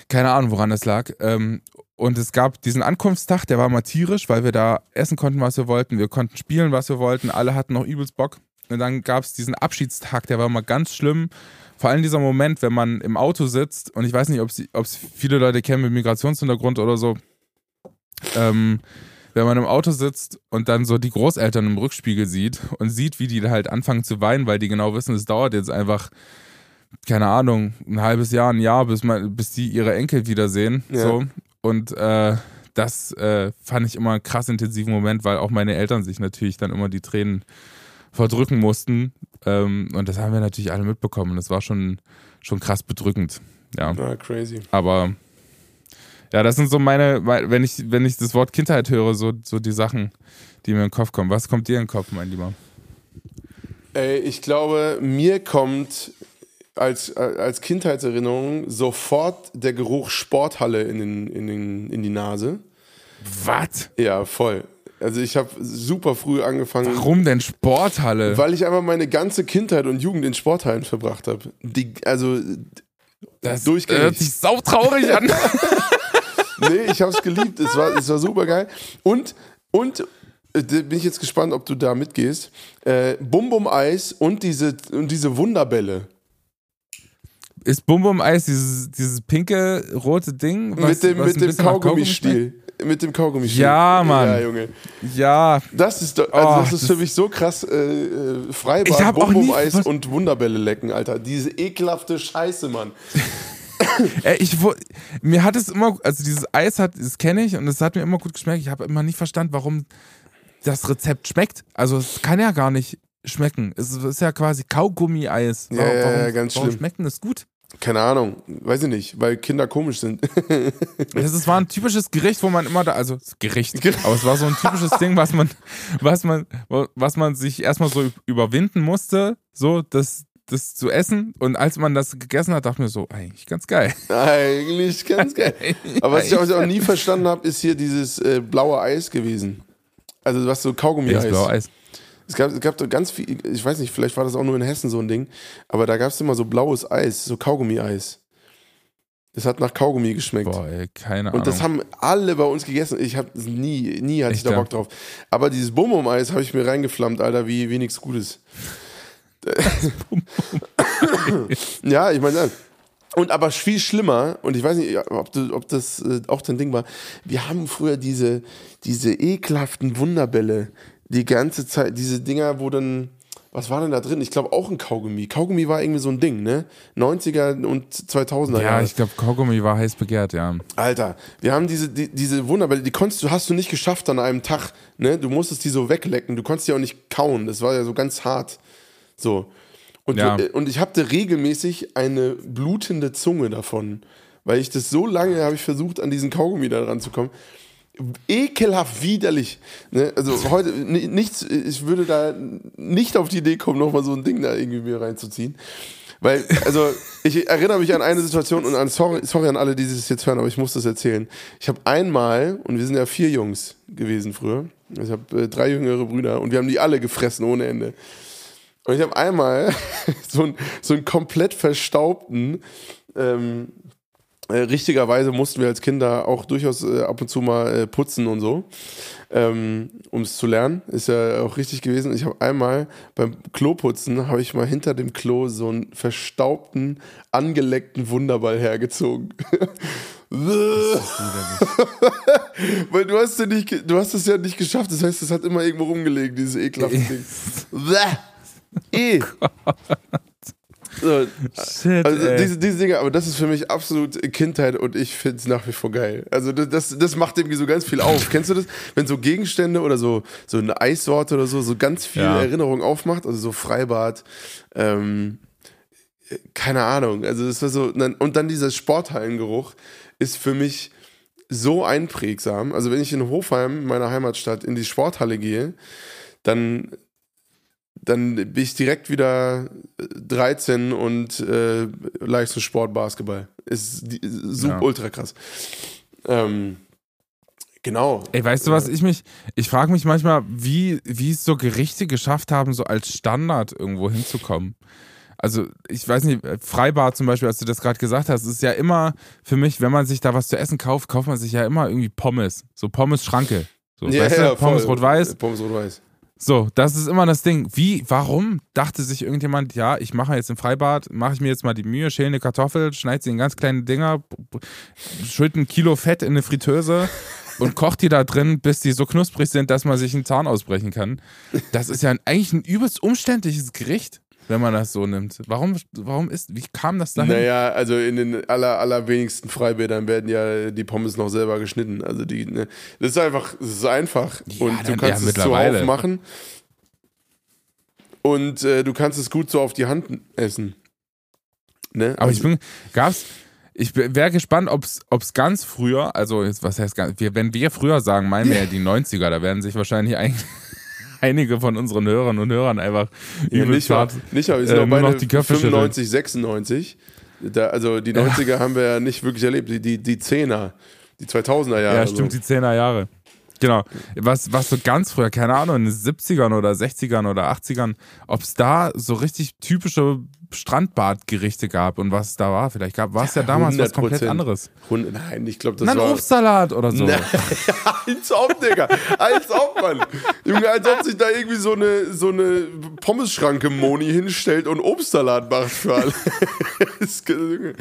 Keine Ahnung, woran das lag. Ähm, und es gab diesen Ankunftstag, der war mal tierisch, weil wir da essen konnten, was wir wollten. Wir konnten spielen, was wir wollten. Alle hatten noch übelst Bock. Und dann gab es diesen Abschiedstag, der war mal ganz schlimm. Vor allem dieser Moment, wenn man im Auto sitzt und ich weiß nicht, ob es viele Leute kennen mit Migrationshintergrund oder so. Ähm, wenn man im Auto sitzt und dann so die Großeltern im Rückspiegel sieht und sieht, wie die halt anfangen zu weinen, weil die genau wissen, es dauert jetzt einfach, keine Ahnung, ein halbes Jahr, ein Jahr, bis, man, bis die ihre Enkel wiedersehen. Ja. So. Und äh, das äh, fand ich immer einen krass intensiven Moment, weil auch meine Eltern sich natürlich dann immer die Tränen verdrücken mussten. Ähm, und das haben wir natürlich alle mitbekommen. Das war schon, schon krass bedrückend. Ja. Ah, crazy. Aber ja, das sind so meine, wenn ich, wenn ich das Wort Kindheit höre, so, so die Sachen, die mir in den Kopf kommen. Was kommt dir in den Kopf, mein Lieber? Ey, ich glaube, mir kommt als, als Kindheitserinnerung sofort der Geruch Sporthalle in, den, in, den, in die Nase. Was? Ja, voll. Also ich habe super früh angefangen. Warum denn Sporthalle? Weil ich einfach meine ganze Kindheit und Jugend in Sporthallen verbracht habe. Also das durchgängig. hört sich sautraurig an. nee, ich habe es geliebt. Es war, es war super geil. Und, und äh, bin ich jetzt gespannt, ob du da mitgehst. Äh, Bum Bum Eis und diese, und diese Wunderbälle. Ist Bum Bum Eis dieses, dieses pinke, rote Ding? Was, mit dem, mit dem Kaugummistiel. Mit dem Kaugummistiel. Ja, Mann. Ja, Junge. Ja, Das ist, also Oh, das ist das- für mich so krass äh, äh, Freibad, Ich hab auch Bum Bum nie- Eis was- und Wunderbälle lecken, Alter. Diese ekelhafte Scheiße, Mann. Ey, ich, mir hat es immer, also dieses Eis hat, das kenne ich und es hat mir immer gut geschmeckt. Ich habe immer nicht verstanden, warum das Rezept schmeckt. Also es kann ja gar nicht schmecken. Es ist ja quasi Kaugummi-Eis. Ja, Warum, ja, ganz warum schlimm. schmeckt denn das gut? Keine Ahnung, weiß ich nicht, weil Kinder komisch sind. Das ist, war ein typisches Gericht, wo man immer da, also Gericht, aber es war so ein typisches Ding, was man, was man, was man sich erstmal so überwinden musste, so das, das zu essen. Und als man das gegessen hat, dachte ich mir so, eigentlich ganz geil. Eigentlich ganz geil. Aber was ich auch, nie verstanden habe, ist hier dieses äh, blaue Eis gewesen. Also was so Das Kaugummi-Eis. blaue Eis. Es gab, es gab doch ganz viel, ich weiß nicht, vielleicht war das auch nur in Hessen so ein Ding, aber da gab es immer so blaues Eis, so Kaugummi-Eis. Das hat nach Kaugummi geschmeckt. Boah, ey, keine Ahnung. Und das haben alle bei uns gegessen. Ich habe nie, nie hatte ich Echt, da ja? Bock drauf. Aber dieses Bum-Bum-Eis habe ich mir reingeflammt, Alter, wie, wie nichts Gutes. ja, ich meine, und aber viel schlimmer, und ich weiß nicht, ob, du, ob das äh, auch dein Ding war, wir haben früher diese, diese ekelhaften Wunderbälle, die ganze Zeit, diese Dinger, wo dann, was war denn da drin? Ich glaube auch ein Kaugummi. Kaugummi war irgendwie so ein Ding, ne? 90er und 2000er ja, ich glaube, Kaugummi war heiß begehrt, ja. Alter, wir haben diese, die, diese Wunderbälle, die konntest du, hast du nicht geschafft an einem Tag, ne? Du musstest die so weglecken, du konntest die auch nicht kauen, das war ja so ganz hart. So. Und, Ja. du, äh, und ich hatte regelmäßig eine blutende Zunge davon, weil ich das so lange habe ich versucht, an diesen Kaugummi da ranzukommen. Ekelhaft, widerlich. Ne? Also heute ni- nichts, ich würde da nicht auf die Idee kommen, nochmal so ein Ding da irgendwie mir reinzuziehen. Weil, also, ich erinnere mich an eine Situation und an, sorry, sorry an alle, die das jetzt hören, aber ich muss das erzählen. Ich habe einmal, und wir sind ja vier Jungs gewesen früher, ich habe äh, drei jüngere Brüder und wir haben die alle gefressen ohne Ende. Und ich habe einmal so, einen, so einen komplett verstaubten, ähm, äh, richtigerweise mussten wir als Kinder auch durchaus äh, ab und zu mal äh, putzen und so, ähm, um es zu lernen. Ist ja auch richtig gewesen. Ich habe einmal beim Kloputzen, habe ich mal hinter dem Klo so einen verstaubten, angeleckten Wunderball hergezogen. Weil du hast, ja nicht, du hast es ja nicht geschafft, das heißt, es hat immer irgendwo rumgelegen, dieses ekelhafte Ding. Bäh. So, Shit, also ey. diese, diese Dinge, aber das ist für mich absolut Kindheit und ich finde es nach wie vor geil. Also das, das, das macht irgendwie so ganz viel auf. Kennst du das? Wenn so Gegenstände oder so, so eine Eissorte oder so, so ganz viel Ja. Erinnerung aufmacht, also so Freibad, ähm, keine Ahnung. Also das war so, und dann dieser Sporthallengeruch ist für mich so einprägsam. Also wenn ich in Hofheim, meiner Heimatstadt, in die Sporthalle gehe, dann, dann bin ich direkt wieder 13 und äh, Leistungssport Basketball. Ist super Ja. ultra krass. Ähm, genau. Ey, weißt du was, ich mich, ich frage mich manchmal, wie, wie es so Gerichte geschafft haben, so als Standard irgendwo hinzukommen. Also, ich weiß nicht, Freibad zum Beispiel, als du das gerade gesagt hast, ist ja immer für mich, wenn man sich da was zu essen kauft, kauft man sich ja immer irgendwie Pommes. So Pommes-Schranke. So, weißt du, Pommes rot-weiß. Pommes rot-weiß. So, das ist immer das Ding. Wie, warum dachte sich irgendjemand, ja, ich mache jetzt im Freibad, mache ich mir jetzt mal die Mühe, schäle eine Kartoffel, schneide sie in ganz kleine Dinger, schütte ein Kilo Fett in eine Fritteuse und kocht die da drin, bis die so knusprig sind, dass man sich einen Zahn ausbrechen kann. Das ist ja ein, eigentlich ein übelst umständliches Gericht, wenn man das so nimmt. Warum, warum ist, wie kam das dahin? Naja, also in den aller, allerwenigsten Freibädern werden ja die Pommes noch selber geschnitten. Also die, ne, das ist einfach, das ist einfach. Ja, und du kannst ja, es zuhauf machen. Und äh, du kannst es gut so auf die Hand essen. Ne? Aber ich Also- bin, gab's, ich wäre gespannt, ob es ganz früher, also jetzt, was heißt ganz, wir, wenn wir früher sagen, meinen wir ja die 90er, da werden sich wahrscheinlich ein, einige von unseren Hörern und Hörern einfach Ja, nicht, hart, nicht wir sind äh, noch nur beide noch die Köpfe 95, 96. Da, also die 90er haben wir ja nicht wirklich erlebt. Die, die, die 10er, die 2000er Jahre. Ja, stimmt, so. die 10er Jahre. Genau. Was, was so ganz früher, keine Ahnung, in den 70ern oder 60ern oder 80ern, ob es da so richtig typische Strandbadgerichte gab und was es da war. Vielleicht gab war es ja, damals was komplett 100%. anderes. Hund- Nein, ich glaube, das Na, ein war. Obstsalat oder so. Nein, als ob, Digga. Als ob, Mann. Junge, als ob sich da irgendwie so eine, so eine Pommesschranke Moni hinstellt und Obstsalat macht für alle.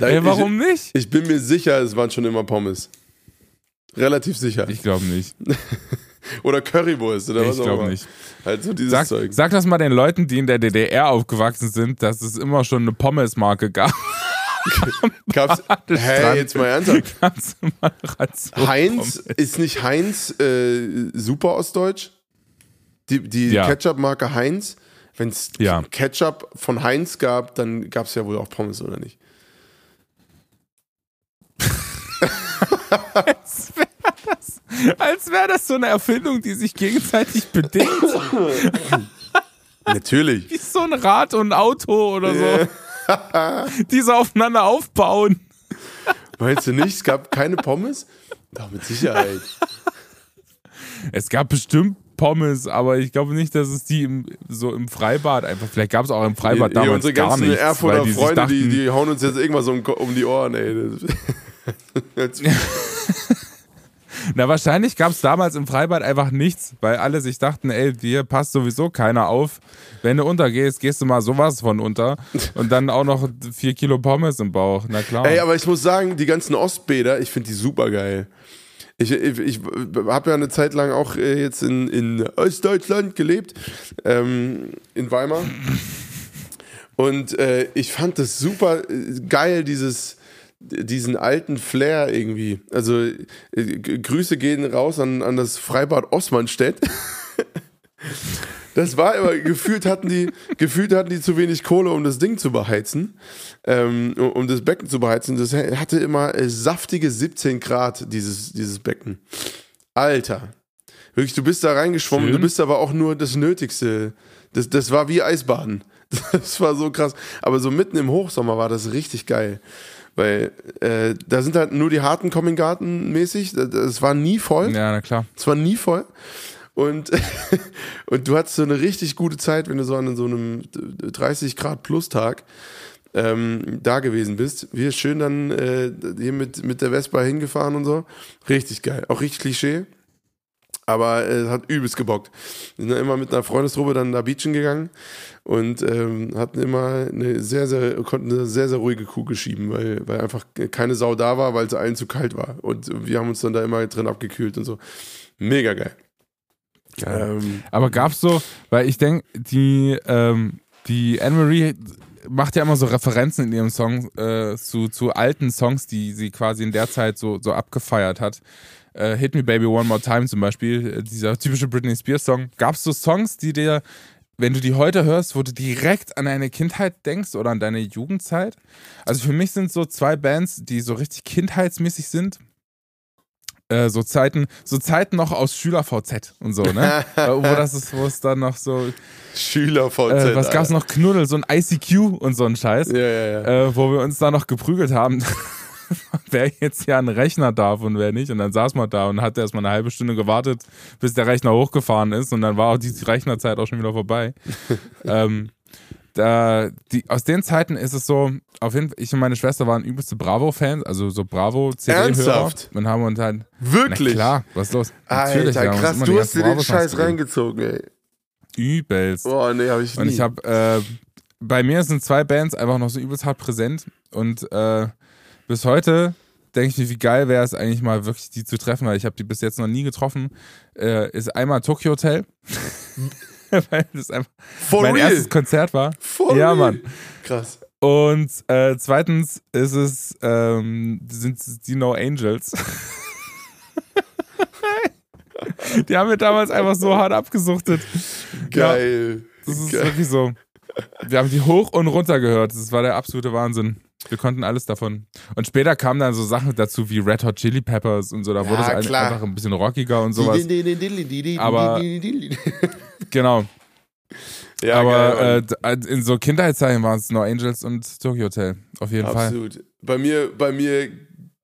Nein, Ey, warum nicht? Ich, ich bin mir sicher, es waren schon immer Pommes. Relativ sicher. Ich glaube nicht. Oder Currywurst oder was Ich auch glaube immer. nicht. Halt so dieses Sag, Zeug. sag das mal den Leuten, die in der DDR aufgewachsen sind, dass es immer schon eine Pommesmarke gab. Gab's, hey, jetzt mal ernsthaft. Ration Heinz, ist nicht Heinz äh, super ostdeutsch? Die, die Ja. Ketchup-Marke Heinz? Wenn es Ja. Ketchup von Heinz gab, dann gab es ja wohl auch Pommes, oder nicht? Als wäre das so eine Erfindung, die sich gegenseitig bedingt. Natürlich. Wie so ein Rad und ein Auto oder so. die so aufeinander aufbauen. Meinst du nicht? Es gab keine Pommes? Doch, mit Sicherheit. Es gab bestimmt Pommes, aber ich glaube nicht, dass es die im, so im Freibad einfach. Vielleicht gab es auch im Freibad Hier, damals unsere gar ganzen nichts. Erfurter die Freunde, dachten, die, die hauen uns jetzt irgendwas um, um die Ohren, ey. Na, wahrscheinlich gab es damals im Freibad einfach nichts, weil alle sich dachten, ey, dir passt sowieso keiner auf. Wenn du untergehst, gehst du mal sowas von unter. Und dann auch noch vier Kilo Pommes im Bauch. Na klar. Ey, aber ich muss sagen, die ganzen Ostbäder, ich finde die super geil. Ich, ich, ich habe ja eine Zeit lang auch äh, jetzt in, in Ostdeutschland gelebt, ähm, in Weimar. Und äh, ich fand das super äh, geil, dieses, diesen alten Flair irgendwie. Also äh, Grüße gehen raus an, an das Freibad Osmanstedt. Das war immer, gefühlt hatten die, gefühlt hatten die zu wenig Kohle, um das Ding zu beheizen, ähm, um- um das Becken zu beheizen. Das hatte immer äh, saftige 17 Grad, dieses, dieses Becken. Alter. Wirklich, du bist da reingeschwommen, Schön. du bist aber auch nur das Nötigste. Das, das war wie Eisbaden. Das war so krass. Aber so mitten im Hochsommer war das richtig geil. Weil äh, da sind halt nur die harten Coming Garten mäßig. Es war nie voll. ja, na klar. Es war nie voll. Und, und du hattest so eine richtig gute Zeit, wenn du so an so einem 30 Grad plus Tag ähm, da gewesen bist. Wir schön dann äh, hier mit, mit der Vespa hingefahren und so. Richtig geil. Auch richtig Klischee. Aber es hat übelst gebockt. Wir sind dann immer mit einer Freundesgruppe dann da beachen gegangen und ähm, hatten immer eine sehr, sehr, konnten eine sehr, sehr ruhige Kuh schieben, weil, weil einfach keine Sau da war, weil es allen zu kalt war. Und wir haben uns dann da immer drin abgekühlt und so. Mega geil. Ähm, Aber gab's so, weil ich denke, die, ähm, die Anne-Marie macht ja immer so Referenzen in ihrem Song äh, zu, zu alten Songs, die sie quasi in der Zeit so, so abgefeiert hat. Äh, Hit Me Baby One More Time zum Beispiel, äh, dieser typische Britney Spears Song. Gab's so Songs, die dir, wenn du die heute hörst, wo du direkt an deine Kindheit denkst oder an deine Jugendzeit? Also für mich sind so zwei Bands, die so richtig kindheitsmäßig sind. Äh, so Zeiten, so Zeiten noch aus Schüler-VZ und so, ne? Äh, wo das ist, wo es dann noch so, Schüler VZ. äh, was gab's Alter. noch? Knuddel, so ein ICQ und so ein Scheiß, Ja, ja, ja. äh, wo wir uns da noch geprügelt haben, wer jetzt hier an den Rechner darf und wer nicht. Und dann saß man da und hat erst mal eine halbe Stunde gewartet, bis der Rechner hochgefahren ist und dann war auch die Rechnerzeit auch schon wieder vorbei. ähm, da, die, aus den Zeiten ist es so, auf jeden Fall, ich und meine Schwester waren übelste Bravo-Fans, also so Bravo-CD-Hörer. Ernsthaft? Und haben uns halt, na Wirklich? klar, was ist los? Natürlich, Alter, krass, du hast dir den Scheiß reingezogen, ey. Übelst. Boah, nee, hab ich nie. Und ich habe, äh, bei mir sind zwei Bands einfach noch so übelst hart präsent. Und äh, bis heute denke ich mir, wie geil wäre es eigentlich mal wirklich die zu treffen, weil ich habe die bis jetzt noch nie getroffen. Äh, ist einmal Tokyo Hotel. weil das einfach For mein real? erstes Konzert war. For ja, real? Mann. Krass. Und äh, zweitens ist es, ähm, sind die No Angels. die haben wir damals einfach so hart abgesuchtet. Geil. Das ist Geil. wirklich so. Wir haben die hoch und runter gehört. Das war der absolute Wahnsinn. Wir konnten alles davon. Und später kamen dann so Sachen dazu wie Red Hot Chili Peppers und so. Da wurde es klar. einfach ein bisschen rockiger und sowas. Aber- Genau. ja, Aber äh, d- in so Kindheitszeiten waren es No Angels und Tokyo Hotel. Auf jeden Fall. Absolut. Bei mir, bei mir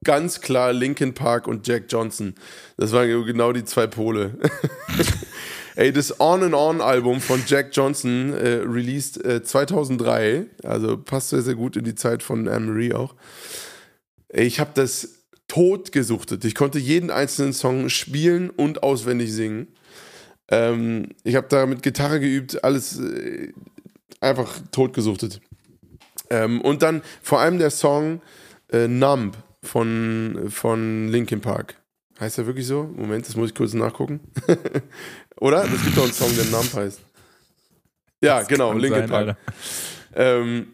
ganz klar Linkin Park und Jack Johnson. Das waren genau die zwei Pole. Ey, das On and On Album von Jack Johnson, äh, released äh, 2003, also passt sehr, sehr gut in die Zeit von Anne-Marie auch. Ich habe das tot gesuchtet. Ich konnte jeden einzelnen Song spielen und auswendig singen. Ähm, ich habe da mit Gitarre geübt, alles äh, einfach tot gesuchtet. Ähm, und dann vor allem der Song äh, Numb von, von Linkin Park. Heißt er wirklich so? Moment, das muss ich kurz nachgucken. Oder? Es gibt doch einen Song, der Numb heißt. Ja, das genau, Linkin Park. Ähm,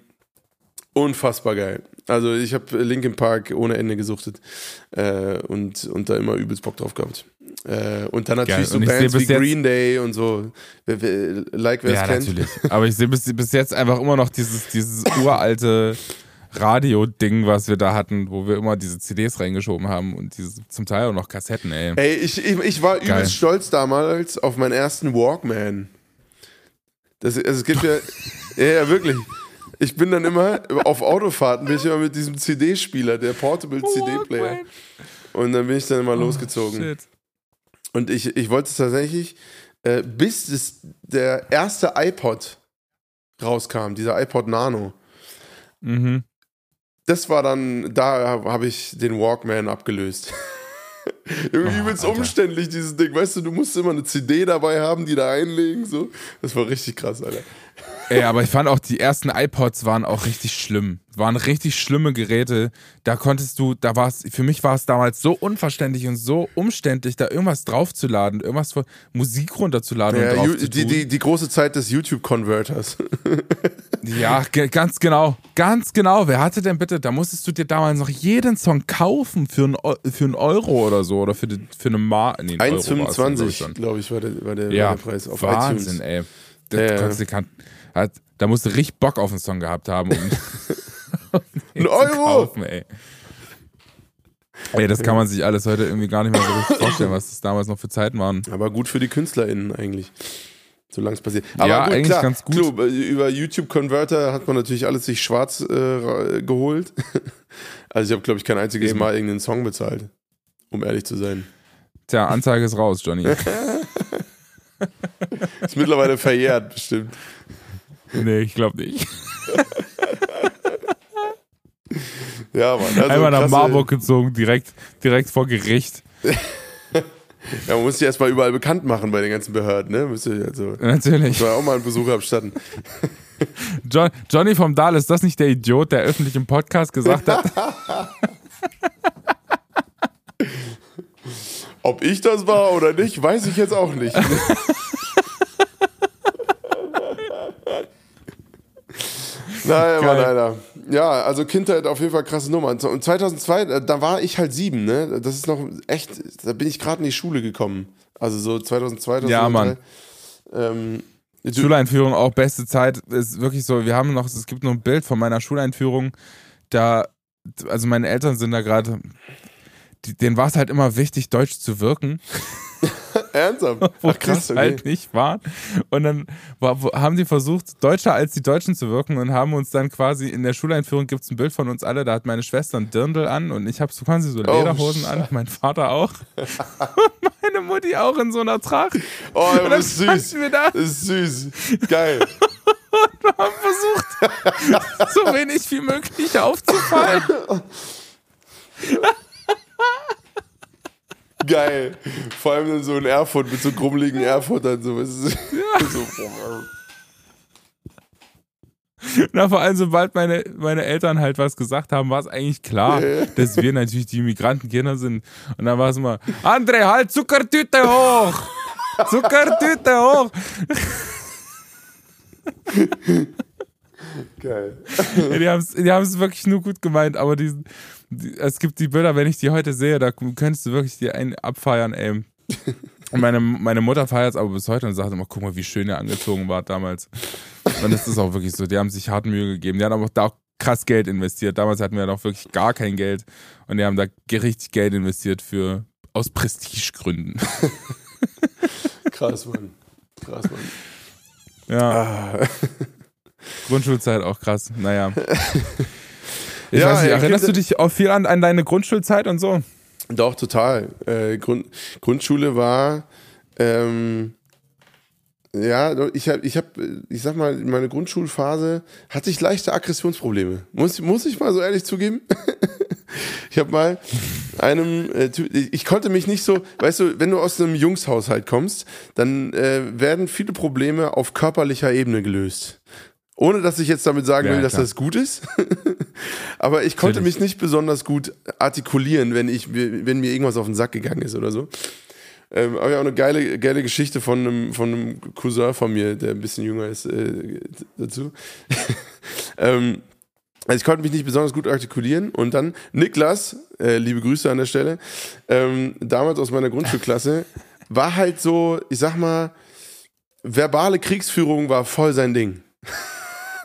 unfassbar geil. Also ich habe Linkin Park ohne Ende gesuchtet äh, und, und da immer übelst Bock drauf gehabt. Äh, und dann natürlich Geil. so Bands wie Green Day und so, like wer es ja, kennt. natürlich. Aber ich sehe bis, bis jetzt einfach immer noch dieses, dieses uralte Radio-Ding, was wir da hatten, wo wir immer diese CDs reingeschoben haben und diese, zum Teil auch noch Kassetten, ey. Ey, ich, ich, ich war Geil. übelst stolz damals auf meinen ersten Walkman. Das, also es gibt ja, ja, ja, wirklich. Ich bin dann immer auf Autofahrten, bin ich immer mit diesem CD-Spieler, der Portable CD-Player. Und dann bin ich dann immer oh, losgezogen. Shit. Und ich, ich wollte es tatsächlich, äh, bis es, der erste iPod rauskam, dieser iPod Nano. Mhm. Das war dann, da habe ich den Walkman abgelöst. Irgendwie oh, übelst umständlich, dieses Ding. Weißt du, du musst immer eine CD dabei haben, die da einlegen. So. Das war richtig krass, Alter. Ey, aber ich fand auch, die ersten iPods waren auch richtig schlimm. Waren richtig schlimme Geräte. Da konntest du, da war es, für mich war es damals so unverständlich und so umständlich, da irgendwas draufzuladen, irgendwas von Musik runterzuladen ja, und drauf die, die, die große Zeit des YouTube-Converters. ja, ganz genau. Ganz genau. Wer hatte denn bitte, da musstest du dir damals noch jeden Song kaufen für einen, für einen Euro oder so oder für, die, für eine Mar. Nee, 1,25 glaube ich, war der, war der, ja, war der Preis auf Wahnsinn, iTunes. ey. Das ja, hat, da musst du richtig Bock auf den Song gehabt haben, um, um Ein Euro! Kaufen, ey. Ey, das kann man sich alles heute irgendwie gar nicht mehr so richtig vorstellen, was das damals noch für Zeiten waren. Aber gut für die KünstlerInnen eigentlich. Solange es passiert. Aber ja, gut, eigentlich klar, ganz gut. Klar, über YouTube-Converter hat man natürlich alles sich schwarz äh, geholt. Also ich habe, glaube ich, kein einziges Eben. Mal irgendeinen Song bezahlt. Um ehrlich zu sein. Tja, Anzeige ist raus, Johnny. ist mittlerweile verjährt, bestimmt. Nee, ich glaube nicht. ja, Mann. Also Einmal nach Marburg gezogen, direkt, direkt vor Gericht. Ja, man muss sich erstmal überall bekannt machen bei den ganzen Behörden, ne? Müsste also, Natürlich. Muss auch mal einen Besuch abstatten. John, Johnny vom Dahl, ist das nicht der Idiot, der öffentlich im Podcast gesagt hat? Ob ich das war oder nicht, weiß ich jetzt auch nicht. Naja, Mann, Alter. Ja, also Kindheit auf jeden Fall krasse Nummer. Und 2002, äh, da war ich halt sieben, ne? Das ist noch echt, da bin ich gerade in die Schule gekommen. Also so 2002, 2003. Ja, Mann. Ähm, Schuleinführung auch beste Zeit. Ist wirklich so, wir haben noch, es gibt noch ein Bild von meiner Schuleinführung. Da, also meine Eltern sind da gerade, denen war es halt immer wichtig, deutsch zu wirken. Ernsthaft? Wo Ach, krass, okay. halt nicht waren. Und dann haben die versucht, deutscher als die Deutschen zu wirken und haben uns dann quasi in der Schuleinführung gibt es ein Bild von uns alle, da hat meine Schwester ein Dirndl an und ich habe so quasi so oh, Lederhosen oh, an, mein Vater auch. und meine Mutti auch in so einer Tracht. Oh, das ist süß. Wir da. Das ist süß. Geil. und wir haben versucht, so wenig wie möglich aufzufallen. Geil. Vor allem dann so in Erfurt mit so grummeligen Erfurtern. So. Ja. so Na, vor allem, sobald meine, meine Eltern halt was gesagt haben, war es eigentlich klar, dass wir natürlich die Migrantenkinder sind. Und dann war es immer, André, halt Zuckertüte hoch! Zuckertüte hoch! Geil. Die haben es die wirklich nur gut gemeint, aber die, es gibt die Bilder, wenn ich die heute sehe, da könntest du wirklich die einen abfeiern, ey. Und meine, meine Mutter feiert es aber bis heute und sagt immer, guck mal, wie schön er angezogen war damals. Und das ist auch wirklich so, die haben sich hart Mühe gegeben. Die haben aber da auch krass Geld investiert. Damals hatten wir noch wirklich gar kein Geld und die haben da richtig Geld investiert für aus Prestigegründen. krass, Mann. Krass, Mann. Ja. Ah. Grundschulzeit auch krass. Naja. Ich Ja, weiß nicht, erinnerst du Kinder- dich auch viel an, an deine Grundschulzeit und so? Doch, total. Äh, Grund, Grundschule war, ähm, ja, ich habe, ich habe, ich sag mal, in meiner Grundschulphase hatte ich leichte Aggressionsprobleme. Muss, muss ich mal so ehrlich zugeben. ich habe mal einem, äh, ich konnte mich nicht so, weißt du, wenn du aus einem Jungshaushalt kommst, dann äh, werden viele Probleme auf körperlicher Ebene gelöst. Ohne dass ich jetzt damit sagen Ja, will, dass klar. das gut ist. Aber ich konnte Natürlich. mich nicht besonders gut artikulieren, wenn ich, wenn mir irgendwas auf den Sack gegangen ist oder so. Ähm, aber ja, auch eine geile, geile Geschichte von einem, von einem Cousin von mir, der ein bisschen jünger ist, äh, dazu. ähm, also ich konnte mich nicht besonders gut artikulieren und dann Niklas, äh, liebe Grüße an der Stelle, ähm, damals aus meiner Grundschulklasse, war halt so, ich sag mal, verbale Kriegsführung war voll sein Ding.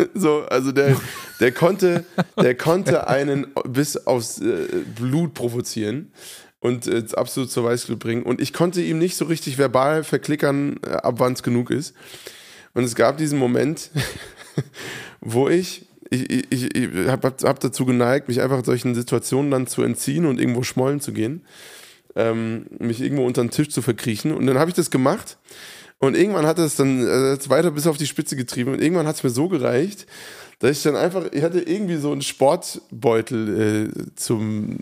so, also der, der konnte, der konnte einen bis aufs äh, Blut provozieren und äh, absolut zur Weißglut bringen. Und ich konnte ihm nicht so richtig verbal verklickern, äh, ab wann es genug ist. Und es gab diesen Moment, wo ich, ich, ich, ich, habe hab dazu geneigt, mich einfach solchen Situationen dann zu entziehen und irgendwo schmollen zu gehen, ähm, mich irgendwo unter den Tisch zu verkriechen. Und dann habe ich das gemacht. Und irgendwann hat es dann äh, weiter bis auf die Spitze getrieben. Und irgendwann hat es mir so gereicht, dass ich dann einfach, ich hatte irgendwie so einen Sportbeutel äh, zum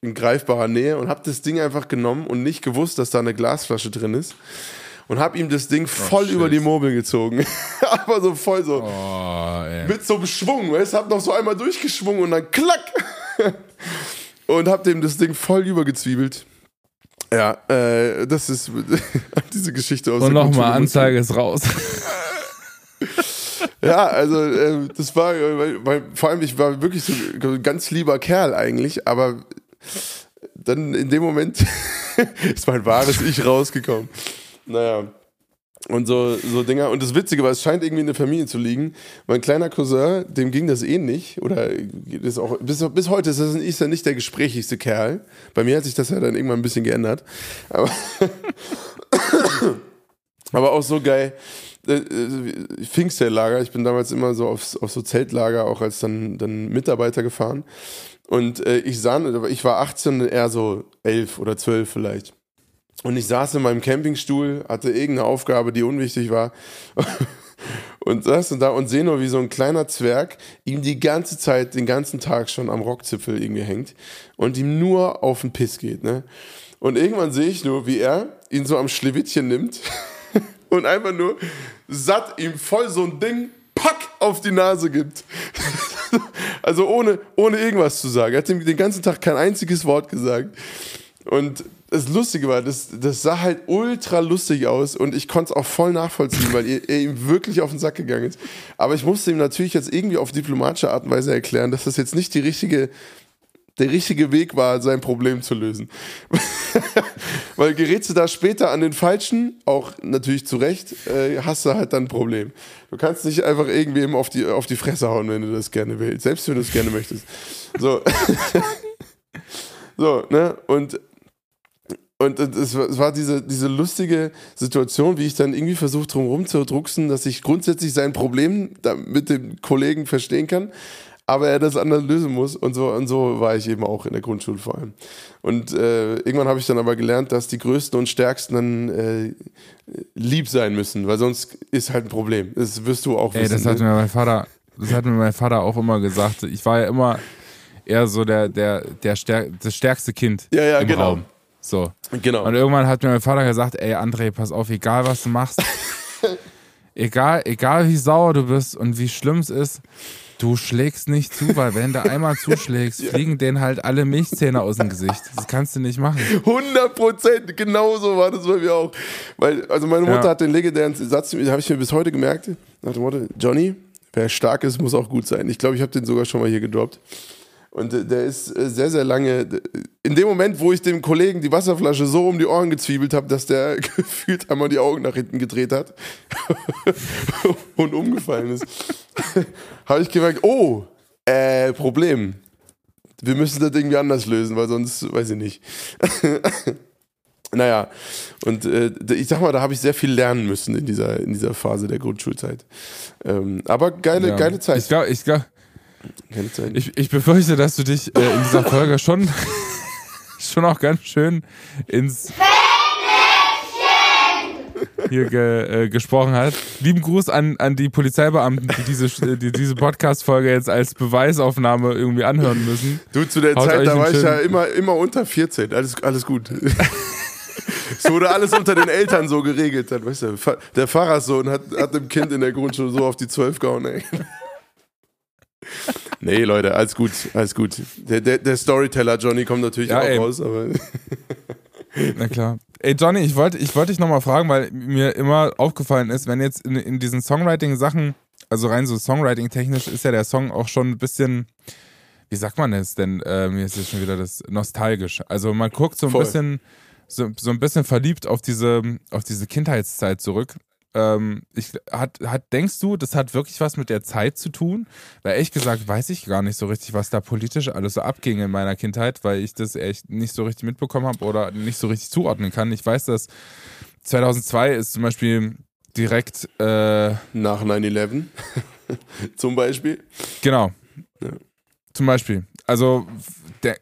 in greifbarer Nähe und habe das Ding einfach genommen und nicht gewusst, dass da eine Glasflasche drin ist. Und habe ihm das Ding voll shit. über die Murmel gezogen. Aber so voll so. Oh. Mit so einem Schwung, weißt du? Hab noch so einmal durchgeschwungen und dann klack! und hab dem das Ding voll übergezwiebelt. Ja, äh, das ist diese Geschichte aus Und nochmal. Anzeige ist raus. Ja, also äh, das war, äh, weil, weil, vor allem ich war wirklich so ein ganz lieber Kerl eigentlich, aber dann in dem Moment ist mein wahres Ich rausgekommen. Naja. Und so, so Dinger. Und das Witzige war, es scheint irgendwie in der Familie zu liegen. Mein kleiner Cousin, dem ging das ähnlich. Oder geht es auch, bis, bis heute ist, das, ist er nicht der gesprächigste Kerl. Bei mir hat sich das ja dann irgendwann ein bisschen geändert. Aber, aber auch so geil. Äh, äh, Pfingstlager, ich bin damals immer so auf, auf so Zeltlager auch als dann, dann Mitarbeiter gefahren. Und äh, ich sah, ich war 18, er so 11 oder 12 vielleicht. Und ich saß in meinem Campingstuhl, hatte irgendeine Aufgabe, die unwichtig war. Und saß da und sehe nur, wie so ein kleiner Zwerg ihm die ganze Zeit, den ganzen Tag schon am Rockzipfel irgendwie hängt und ihm nur auf den Piss geht. Ne? Und irgendwann sehe ich nur, wie er ihn so am Schlewittchen nimmt und einfach nur satt ihm voll so ein Ding, pack, auf die Nase gibt. also ohne, ohne irgendwas zu sagen. Er hat ihm den ganzen Tag kein einziges Wort gesagt. Und das Lustige war, das, das sah halt ultra lustig aus und ich konnte es auch voll nachvollziehen, weil er, er ihm wirklich auf den Sack gegangen ist. Aber ich musste ihm natürlich jetzt irgendwie auf diplomatische Art und Weise erklären, dass das jetzt nicht die richtige, der richtige Weg war, sein Problem zu lösen. weil gerätst du da später an den Falschen, auch natürlich zu Recht, äh, hast du halt dann ein Problem. Du kannst nicht einfach irgendwem auf die, auf die Fresse hauen, wenn du das gerne willst, selbst wenn du es gerne möchtest. So. so, ne? Und und es war, es war diese, diese lustige Situation, wie ich dann irgendwie versucht, drum rumzudrucksen, dass ich grundsätzlich sein Problem mit dem Kollegen verstehen kann, aber er das anders lösen muss. Und so, und so war ich eben auch in der Grundschule vor allem. Und äh, irgendwann habe ich dann aber gelernt, dass die Größten und Stärksten dann äh, lieb sein müssen, weil sonst ist halt ein Problem. Das wirst du auch Ey, wissen. das hat ne? mir mein Vater, das hat mir mein Vater auch immer gesagt. Ich war ja immer eher so der, der, der stärk, das stärkste Kind Ja, ja, im genau. Raum. So. Genau. Und irgendwann hat mir mein Vater gesagt, ey André, pass auf, egal was du machst, egal, egal wie sauer du bist und wie schlimm es ist, du schlägst nicht zu, weil wenn du einmal zuschlägst, fliegen denen halt alle Milchzähne aus dem Gesicht. Das kannst du nicht machen. 100 Prozent, genau so war das bei mir auch. Weil, also meine Mutter Ja. hat den legendären Satz, den habe ich mir bis heute gemerkt, nach dem Motto, Johnny, wer stark ist, muss auch gut sein. Ich glaube, ich habe den sogar schon mal hier gedroppt. Und äh, der ist äh, sehr, sehr lange, in dem Moment, wo ich dem Kollegen die Wasserflasche so um die Ohren gezwiebelt habe, dass der gefühlt einmal die Augen nach hinten gedreht hat und umgefallen ist, habe ich gemerkt, oh, äh, Problem. Wir müssen das irgendwie anders lösen, weil sonst, weiß ich nicht. naja, und äh, ich sag mal, da habe ich sehr viel lernen müssen in dieser, in dieser Phase der Grundschulzeit. Ähm, aber geile, Ja. geile Zeit. Ich glaube, ich glaube, Keine Zeit. Ich, ich befürchte, dass du dich äh, in dieser Folge schon, schon auch ganz schön ins hier ge, äh, gesprochen hast. Lieben Gruß an, an die Polizeibeamten, die diese, die diese Podcast-Folge jetzt als Beweisaufnahme irgendwie anhören müssen. Du, zu der Haut Zeit, da war ich ja immer, immer unter 14. Alles, alles gut. Es wurde alles unter den Eltern so geregelt. Dann, weißt du, der Pfarrerssohn hat, hat dem Kind in der Grundschule so auf die 12 gehauen, ey. Nee, Leute, alles gut, alles gut. Der, der, der Storyteller Johnny kommt natürlich Ja, auch ey. raus, aber Na klar. Ey, Johnny, ich wollte ich wollte dich nochmal fragen, weil mir immer aufgefallen ist, wenn jetzt in, in diesen Songwriting-Sachen, also rein so Songwriting-technisch, ist ja der Song auch schon ein bisschen, wie sagt man es denn? Äh, mir ist jetzt schon wieder das nostalgisch. Also man guckt so ein Voll. bisschen, so, so ein bisschen verliebt auf diese, auf diese Kindheitszeit zurück. Ähm, ich, hat, hat, denkst du, das hat wirklich was mit der Zeit zu tun? Weil ehrlich gesagt weiß ich gar nicht so richtig, was da politisch alles so abging in meiner Kindheit, weil ich das echt nicht so richtig mitbekommen habe oder nicht so richtig zuordnen kann. Ich weiß, dass 2002 ist zum Beispiel direkt, äh, nach 9-11 zum Beispiel. genau, Ja. zum Beispiel. Also de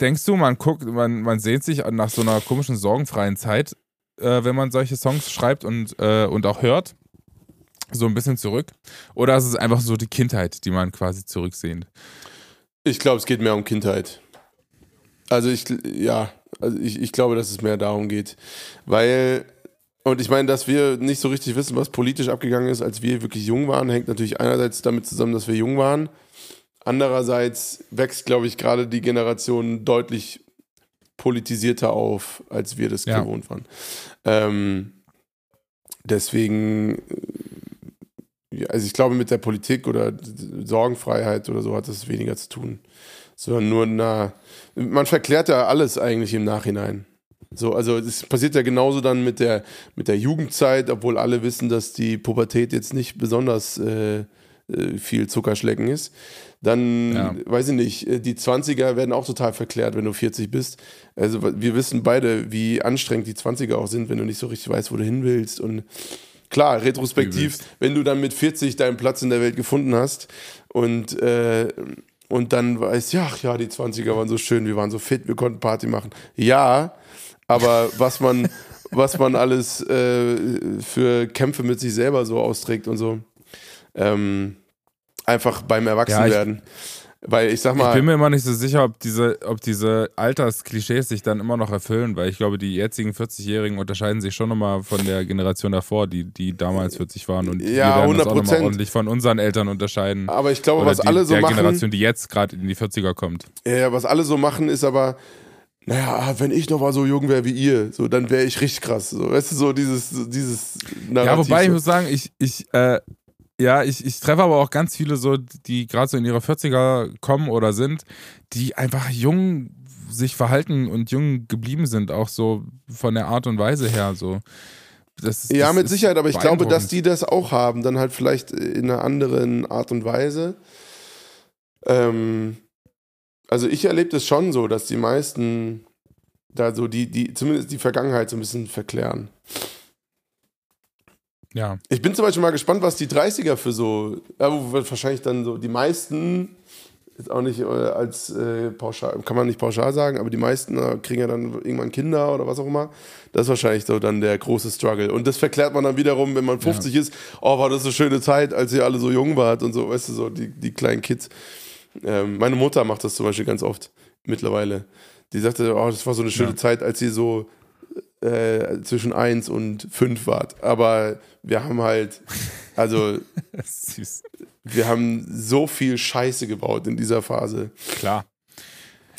denkst du, man guckt, man, man sehnt sich nach so einer komischen, sorgenfreien Zeit, äh, wenn man solche Songs schreibt und, äh, und auch hört? So ein bisschen zurück? Oder ist es einfach so die Kindheit, die man quasi zurücksehnt? Ich glaube, es geht mehr um Kindheit. Also ich, ja, also ich, ich glaube, dass es mehr darum geht. Weil, und ich meine, dass wir nicht so richtig wissen, was politisch abgegangen ist, als wir wirklich jung waren, hängt natürlich einerseits damit zusammen, dass wir jung waren. Andererseits wächst, glaube ich, gerade die Generation deutlich politisierter auf, als wir das Ja. gewohnt waren. Ähm, deswegen, äh, also ich glaube, mit der Politik oder Sorgenfreiheit oder so hat das weniger zu tun. Sondern nur, na, man verklärt ja alles eigentlich im Nachhinein. So, also es passiert ja genauso dann mit der, mit der Jugendzeit, obwohl alle wissen, dass die Pubertät jetzt nicht besonders äh, äh, viel Zuckerschlecken ist. Dann, Ja. weiß ich nicht, äh, die 20er werden auch total verklärt, wenn du 40 bist. Also wir wissen beide, wie anstrengend die 20er auch sind, wenn du nicht so richtig weißt, wo du hin willst. Und klar, retrospektiv, wenn du dann mit 40 deinen Platz in der Welt gefunden hast und, äh, und dann weißt, ja, ach ja, die 20er waren so schön, wir waren so fit, wir konnten Party machen. Ja, aber was man, was man alles äh, für Kämpfe mit sich selber so austrägt und so, ähm, einfach beim Erwachsenwerden. Weil ich sag Ich mal, bin mir immer nicht so sicher, ob diese, ob diese Altersklischees sich dann immer noch erfüllen, weil ich glaube, die jetzigen 40-Jährigen unterscheiden sich schon nochmal von der Generation davor, die, die damals 40 waren. Und Ja, wir werden uns auch nochmal 100%. ordentlich von unseren Eltern unterscheiden. aber ich glaube, Oder was die, alle so der machen, Generation, die jetzt gerade in die 40er kommt. Ja, was alle so machen, ist aber, naja, wenn ich noch mal so jung wäre wie ihr, so, dann wäre ich richtig krass. So, weißt du, so dieses, dieses Narrativ. Ja, wobei ich muss sagen, ich, ich, äh, ja, ich, ich treffe aber auch ganz viele so, die gerade so in ihre 40er kommen oder sind, die einfach jung sich verhalten und jung geblieben sind, auch so von der Art und Weise her. So. Das, Ja, das mit Sicherheit, aber ich glaube, dass die das auch haben, dann halt vielleicht in einer anderen Art und Weise. Ähm, also ich erlebe das schon so, dass die meisten da so die, die, zumindest die Vergangenheit so ein bisschen verklären. Ja, Ich bin zum Beispiel mal gespannt, was die 30er für so, ja, wahrscheinlich dann so, die meisten, ist auch nicht äh, als äh, pauschal, kann man nicht pauschal sagen, aber die meisten äh, kriegen ja dann irgendwann Kinder oder was auch immer. Das ist wahrscheinlich so dann der große Struggle. Und das verklärt man dann wiederum, wenn man 50 ist, oh, war das eine schöne Zeit, als ihr alle so jung wart und so, weißt du, so die, die kleinen Kids. Ähm, meine Mutter macht das zum Beispiel ganz oft mittlerweile. Die sagte, oh, das war so eine schöne Ja. Zeit, als sie so äh, zwischen 1 und 5 wart. Aber wir haben halt, also wir haben so viel Scheiße gebaut in dieser Phase. Klar.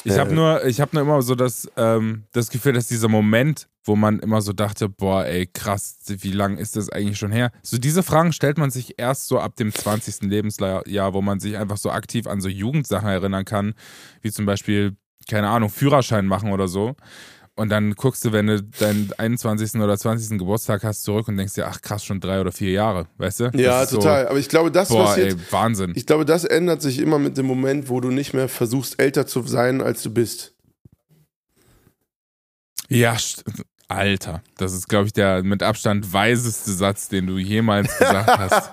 Ich Äh. habe nur, ich habe nur immer so das, ähm, das Gefühl, dass dieser Moment, wo man immer so dachte, boah, ey, krass, wie lang ist das eigentlich schon her? So diese Fragen stellt man sich erst so ab dem 20. Lebensjahr, wo man sich einfach so aktiv an so Jugendsachen erinnern kann, wie zum Beispiel, keine Ahnung, Führerschein machen oder so. Und dann guckst du, wenn du deinen 21. oder 20. Geburtstag hast, zurück und denkst dir, ach krass, schon drei oder vier Jahre, weißt du? Ja, total. Aber ich glaube, das, So, boah, was ey, jetzt, Wahnsinn. ich glaube, das ändert sich immer mit dem Moment, wo du nicht mehr versuchst, älter zu sein, als du bist. Ja, Alter, das ist, glaube ich, der mit Abstand weiseste Satz, den du jemals gesagt hast,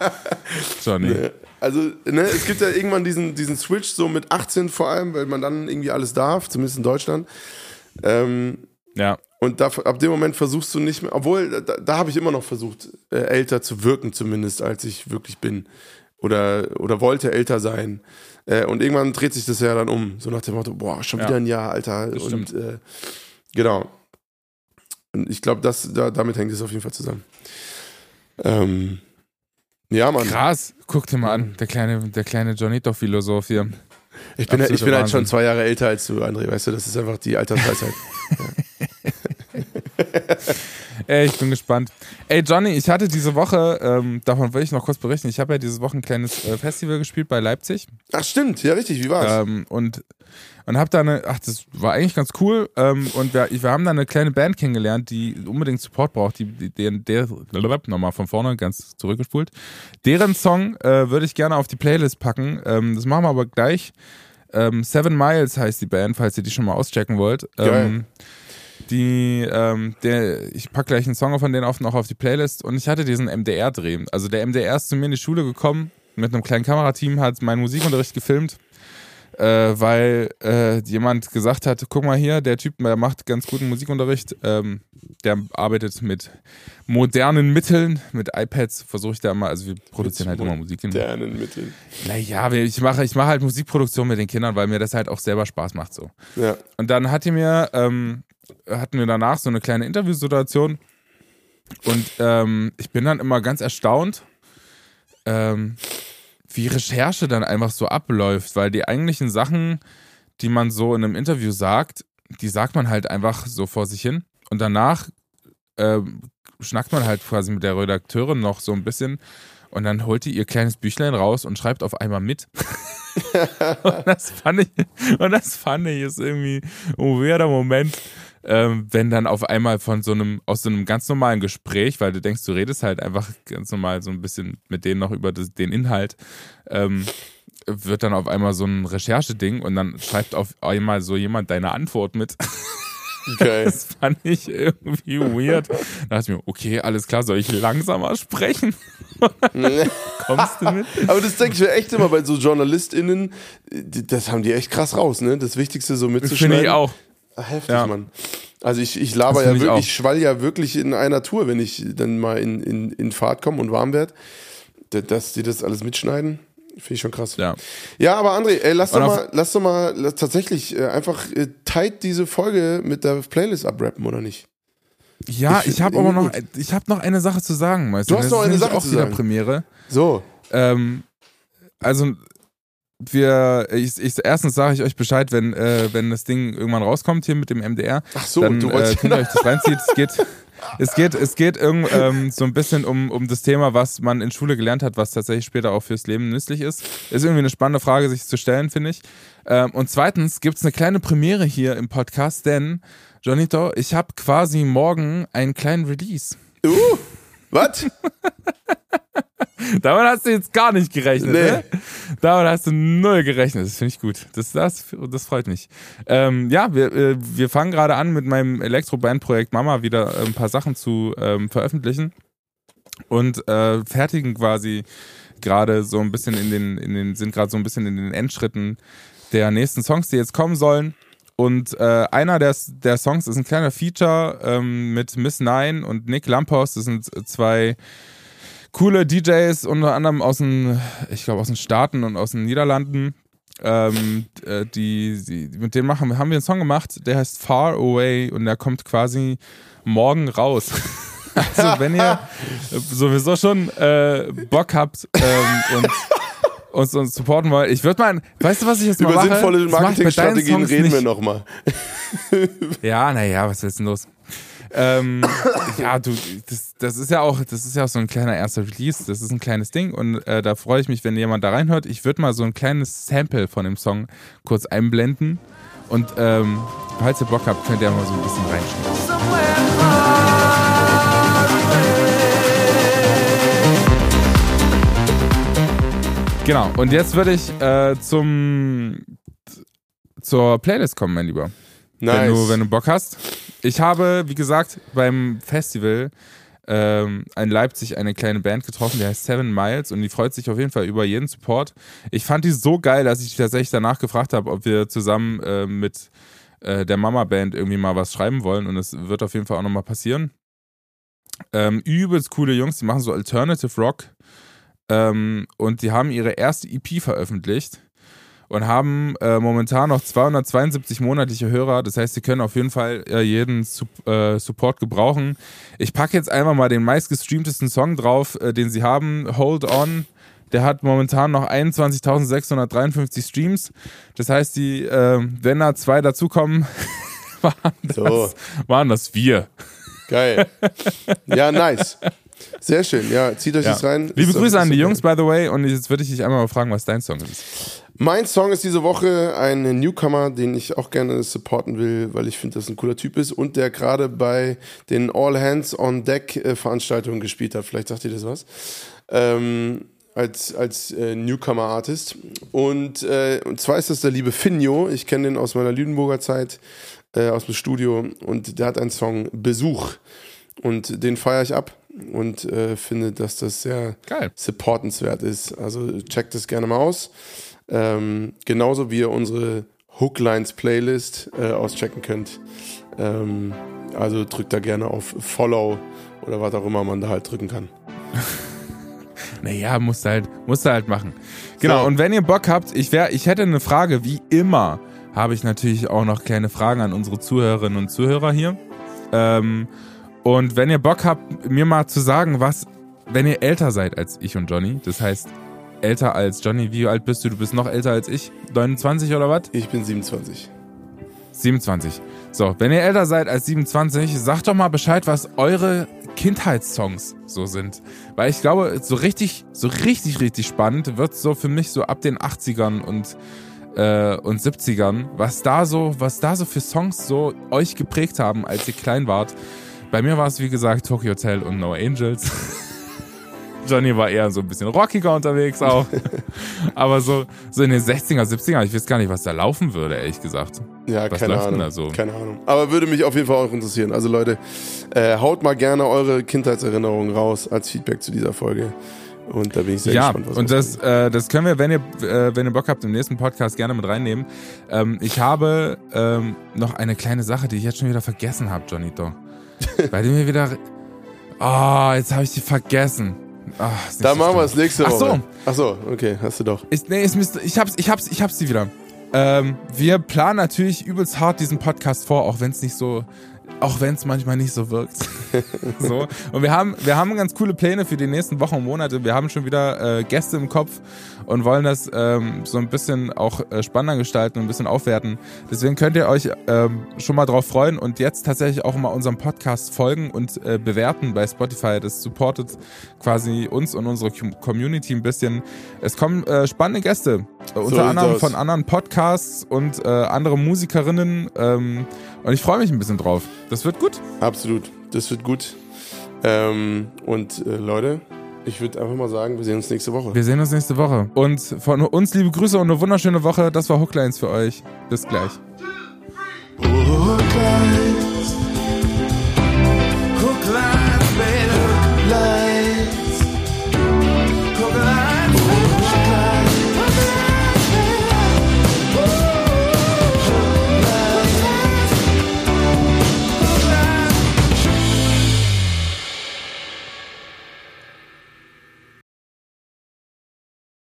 Johnny. Ne? Also, ne, es gibt ja irgendwann diesen, diesen Switch, so mit 18 vor allem, weil man dann irgendwie alles darf, zumindest in Deutschland. Ähm, Ja. und da, ab dem Moment versuchst du nicht mehr, obwohl, da, da habe ich immer noch versucht, äh, älter zu wirken, zumindest, als ich wirklich bin. Oder, oder wollte älter sein. Äh, und irgendwann dreht sich das ja dann um. So nach dem Motto, boah, schon Ja. wieder ein Jahr, Alter. Das und stimmt. äh, genau. Und ich glaube, da, damit hängt es auf jeden Fall zusammen. Ähm, ja, Mann. Krass. Guck dir mal an, der kleine, der kleine Johnito-Philosoph hier. Ich bin, ich bin halt schon zwei Jahre älter als du, André, weißt du, das ist einfach die Altersweisheit. Ey, ich bin gespannt. Ey, Johnny, ich hatte diese Woche, ähm, davon will ich noch kurz berichten, ich habe ja diese Woche ein kleines äh, Festival gespielt bei Leipzig. Ach stimmt, ja richtig, wie war's? Ähm, und und habe da eine, ach, das war eigentlich ganz cool. Ähm, und wir, wir haben da eine kleine Band kennengelernt, die unbedingt Support braucht. Die, die, der, der, nochmal von vorne, ganz zurückgespult. Deren Song äh, würde ich gerne auf die Playlist packen. Ähm, das machen wir aber gleich. Ähm, Seven Miles heißt die Band, falls ihr die schon mal auschecken wollt. Geil. Die, ähm, der, ich packe gleich einen Song von denen auf, noch auf die Playlist und ich hatte diesen MDR-Dreh. Also der MDR ist zu mir in die Schule gekommen, mit einem kleinen Kamerateam, hat meinen Musikunterricht gefilmt, äh, weil äh, jemand gesagt hat, guck mal hier, der Typ, der macht ganz guten Musikunterricht, ähm, der arbeitet mit modernen Mitteln, mit iPads versuche ich da mal, also wir produzieren halt immer Musik. Modernen Mitteln. Naja, ich mache ich mache halt Musikproduktion mit den Kindern, weil mir das halt auch selber Spaß macht so. Ja. Und dann hat die mir, ähm, hatten wir danach so eine kleine Interviewsituation. Und ähm, ich bin dann immer ganz erstaunt, ähm, wie Recherche dann einfach so abläuft, weil die eigentlichen Sachen, die man so in einem Interview sagt, die sagt man halt einfach so vor sich hin. Und danach ähm, schnackt man halt quasi mit der Redakteurin noch so ein bisschen. Und dann holt die ihr kleines Büchlein raus und schreibt auf einmal mit. und das fand ich, und das fand ich ist irgendwie ein weirder Moment, ähm, wenn dann auf einmal von so einem, aus so einem ganz normalen Gespräch, weil du denkst, du redest halt einfach ganz normal so ein bisschen mit denen noch über das, den Inhalt, ähm, wird dann auf einmal so ein Rechercheding und dann schreibt auf einmal so jemand deine Antwort mit. Geil. Das fand ich irgendwie weird. Da dachte ich mir, okay, alles klar, soll ich langsamer sprechen? Kommst du mit? Aber das denke ich mir echt immer bei so JournalistInnen, das haben die echt krass raus, ne? Das Wichtigste so mitzuschneiden. Finde ich auch. Heftig, Ja. Mann. Also ich, ich laber ja wirklich, ich schwall ja wirklich in einer Tour, wenn ich dann mal in, in, in Fahrt komme und warm werde. Da- Dass die das alles mitschneiden, finde ich schon krass. Ja. Ja, aber André, ey, lass, doch mal, lass doch mal lass tatsächlich äh, einfach äh, tight diese Folge mit der Playlist abrappen, oder nicht? Ja, Ich ich, habe aber noch, ich habe noch eine Sache zu sagen, Meister. Du hast Das noch eine Sache auch zu sagen. Premiere. So. Ähm, also wir, ich, ich, erstens sage ich euch Bescheid, wenn, äh, wenn das Ding irgendwann rauskommt hier mit dem MDR. Ach so, dann du äh, wolltest- könnt ihr euch das reinzieht. Es geht, es geht, es geht irgend, ähm, so ein bisschen um, um das Thema, was man in Schule gelernt hat, was tatsächlich später auch fürs Leben nützlich ist. Ist irgendwie eine spannende Frage, sich zu stellen, finde ich. Ähm, und zweitens gibt es eine kleine Premiere hier im Podcast, denn Jonito, ich habe quasi morgen einen kleinen Release. Uh, was? Damit hast du jetzt gar nicht gerechnet, Nee. ne? Damit hast du null gerechnet. Das finde ich gut. Das, das, das freut mich. Ähm, ja, wir, äh, wir fangen gerade an mit meinem Elektro-Band-Projekt Mama wieder ein paar Sachen zu ähm, veröffentlichen und äh, fertigen quasi gerade so ein bisschen in den, in den, sind gerade so ein bisschen in den Endschritten der nächsten Songs, die jetzt kommen sollen. Und äh, einer der, der Songs ist ein kleiner Feature ähm, mit Miss Nine und Nick Lampos. Das sind zwei coole DJs, unter anderem aus den, ich glaube, aus den Staaten und aus den Niederlanden. Ähm, äh, die, die, mit denen machen, haben wir einen Song gemacht, der heißt Far Away und der kommt quasi morgen raus. also wenn ihr sowieso schon äh, Bock habt ähm, und uns, uns supporten wollt, ich würde mal, weißt du, was ich jetzt mal Über mache? sinnvolle bei deinen Marketingstrategien reden wir nicht. nochmal. Ja, naja, was ist denn los? ähm, ja, du, das, das ist ja auch, das ist ja auch so ein kleiner erster Release, das ist ein kleines Ding und äh, da freue ich mich, wenn jemand da reinhört. Ich würde mal so ein kleines Sample von dem Song kurz einblenden und ähm, falls ihr Bock habt, könnt ihr mal so ein bisschen reinschauen. Genau, und jetzt würde ich äh, zum zur Playlist kommen, mein Lieber Nice. wenn, du, wenn du Bock hast. Ich habe, wie gesagt, beim Festival ähm, in Leipzig eine kleine Band getroffen, die heißt Seven Miles und die freut sich auf jeden Fall über jeden Support. Ich fand die so geil, dass ich tatsächlich danach gefragt habe, ob wir zusammen äh, mit äh, der Mama-Band irgendwie mal was schreiben wollen und es wird auf jeden Fall auch nochmal passieren. Ähm, übelst coole Jungs, die machen so Alternative Rock ähm, und die haben ihre erste EP veröffentlicht und haben äh, momentan noch 272 monatliche Hörer. Das heißt, sie können auf jeden Fall äh, jeden Sup äh, Support gebrauchen. Ich packe jetzt einfach mal den meistgestreamtesten Song drauf, äh, den sie haben, Hold On. Der hat momentan noch 21.653 Streams. Das heißt, die, äh, wenn da zwei dazukommen, waren, das, so. waren das wir. Geil. Ja, nice. Sehr schön. Ja, zieht euch ja. das rein. Liebe Grüße an die Jungs, by the way. Und jetzt würde ich dich einmal mal fragen, was dein Song ist. Mein Song ist diese Woche ein Newcomer, den ich auch gerne supporten will, weil ich finde, dass ein cooler Typ ist und der gerade bei den All Hands on Deck äh, Veranstaltungen gespielt hat. Vielleicht sagt ihr das was. Ähm, als, als äh, Newcomer-Artist. Und, äh, und zwar ist das der liebe Finjo. Ich kenne den aus meiner Lüdenburger Zeit, äh, aus dem Studio. Und der hat einen Song Besuch. Und den feiere ich ab und äh, finde, dass das sehr Geil. supportenswert ist. Also checkt das gerne mal aus. Ähm, genauso wie ihr unsere Hooklines Playlist äh, auschecken könnt. Ähm, also drückt da gerne auf Follow oder was auch immer man da halt drücken kann. naja, musst du halt, musst du halt machen. Genau, so. und wenn ihr Bock habt, ich, wär, ich hätte eine Frage, wie immer, habe ich natürlich auch noch kleine Fragen an unsere Zuhörerinnen und Zuhörer hier. Ähm, und wenn ihr Bock habt, mir mal zu sagen, was, wenn ihr älter seid als ich und Johnny, das heißt, älter als Johnny. Wie alt bist du? Du bist noch älter als ich. 29 oder was? Ich bin 27. 27. So, wenn ihr älter seid als 27, sagt doch mal Bescheid, was eure Kindheitssongs so sind. Weil ich glaube, so richtig, so richtig, richtig spannend wird so für mich so ab den 80ern und, äh, und 70ern, was da so, was da so für Songs so euch geprägt haben, als ihr klein wart. Bei mir war es, wie gesagt, Tokyo Hotel und No Angels. Johnny war eher so ein bisschen rockiger unterwegs auch. Aber so, so in den 60er, 70er, ich weiß gar nicht, was da laufen würde, ehrlich gesagt. Ja, was keine Ahnung. So? Keine Ahnung. Aber würde mich auf jeden Fall auch interessieren. Also Leute, äh, haut mal gerne eure Kindheitserinnerungen raus als Feedback zu dieser Folge. Und da bin ich sehr ja, gespannt, was und das, äh, das können wir, wenn ihr, äh, wenn ihr Bock habt, im nächsten Podcast gerne mit reinnehmen. Ähm, ich habe ähm, noch eine kleine Sache, die ich jetzt schon wieder vergessen habe, Johnito. Bei dem wir wieder. Oh, jetzt habe ich die vergessen. Ach, da machen wir es nächste Woche. Ach so. Ach so, okay, hast du doch. Ist, nee, es müsste, ich hab's, ich hab's, ich hab's sie wieder. Ähm, wir planen natürlich übelst hart diesen Podcast vor, auch wenn es nicht so auch wenn es manchmal nicht so wirkt. so. Und wir haben, wir haben ganz coole Pläne für die nächsten Wochen und Monate. Wir haben schon wieder äh, Gäste im Kopf und wollen das ähm, so ein bisschen auch äh, spannender gestalten und ein bisschen aufwerten. Deswegen könnt ihr euch ähm, schon mal drauf freuen und jetzt tatsächlich auch mal unserem Podcast folgen und äh, bewerten bei Spotify. Das supportet quasi uns und unsere Community ein bisschen. Es kommen äh, spannende Gäste, äh, unter so anderem von anderen Podcasts und äh, andere Musikerinnen. Ähm, und ich freue mich ein bisschen drauf. Das wird gut. Absolut. Das wird gut. Ähm, und äh, Leute, ich würde einfach mal sagen, wir sehen uns nächste Woche. Wir sehen uns nächste Woche. Und von uns liebe Grüße und eine wunderschöne Woche. Das war Hooklines für euch. Bis gleich. Oh.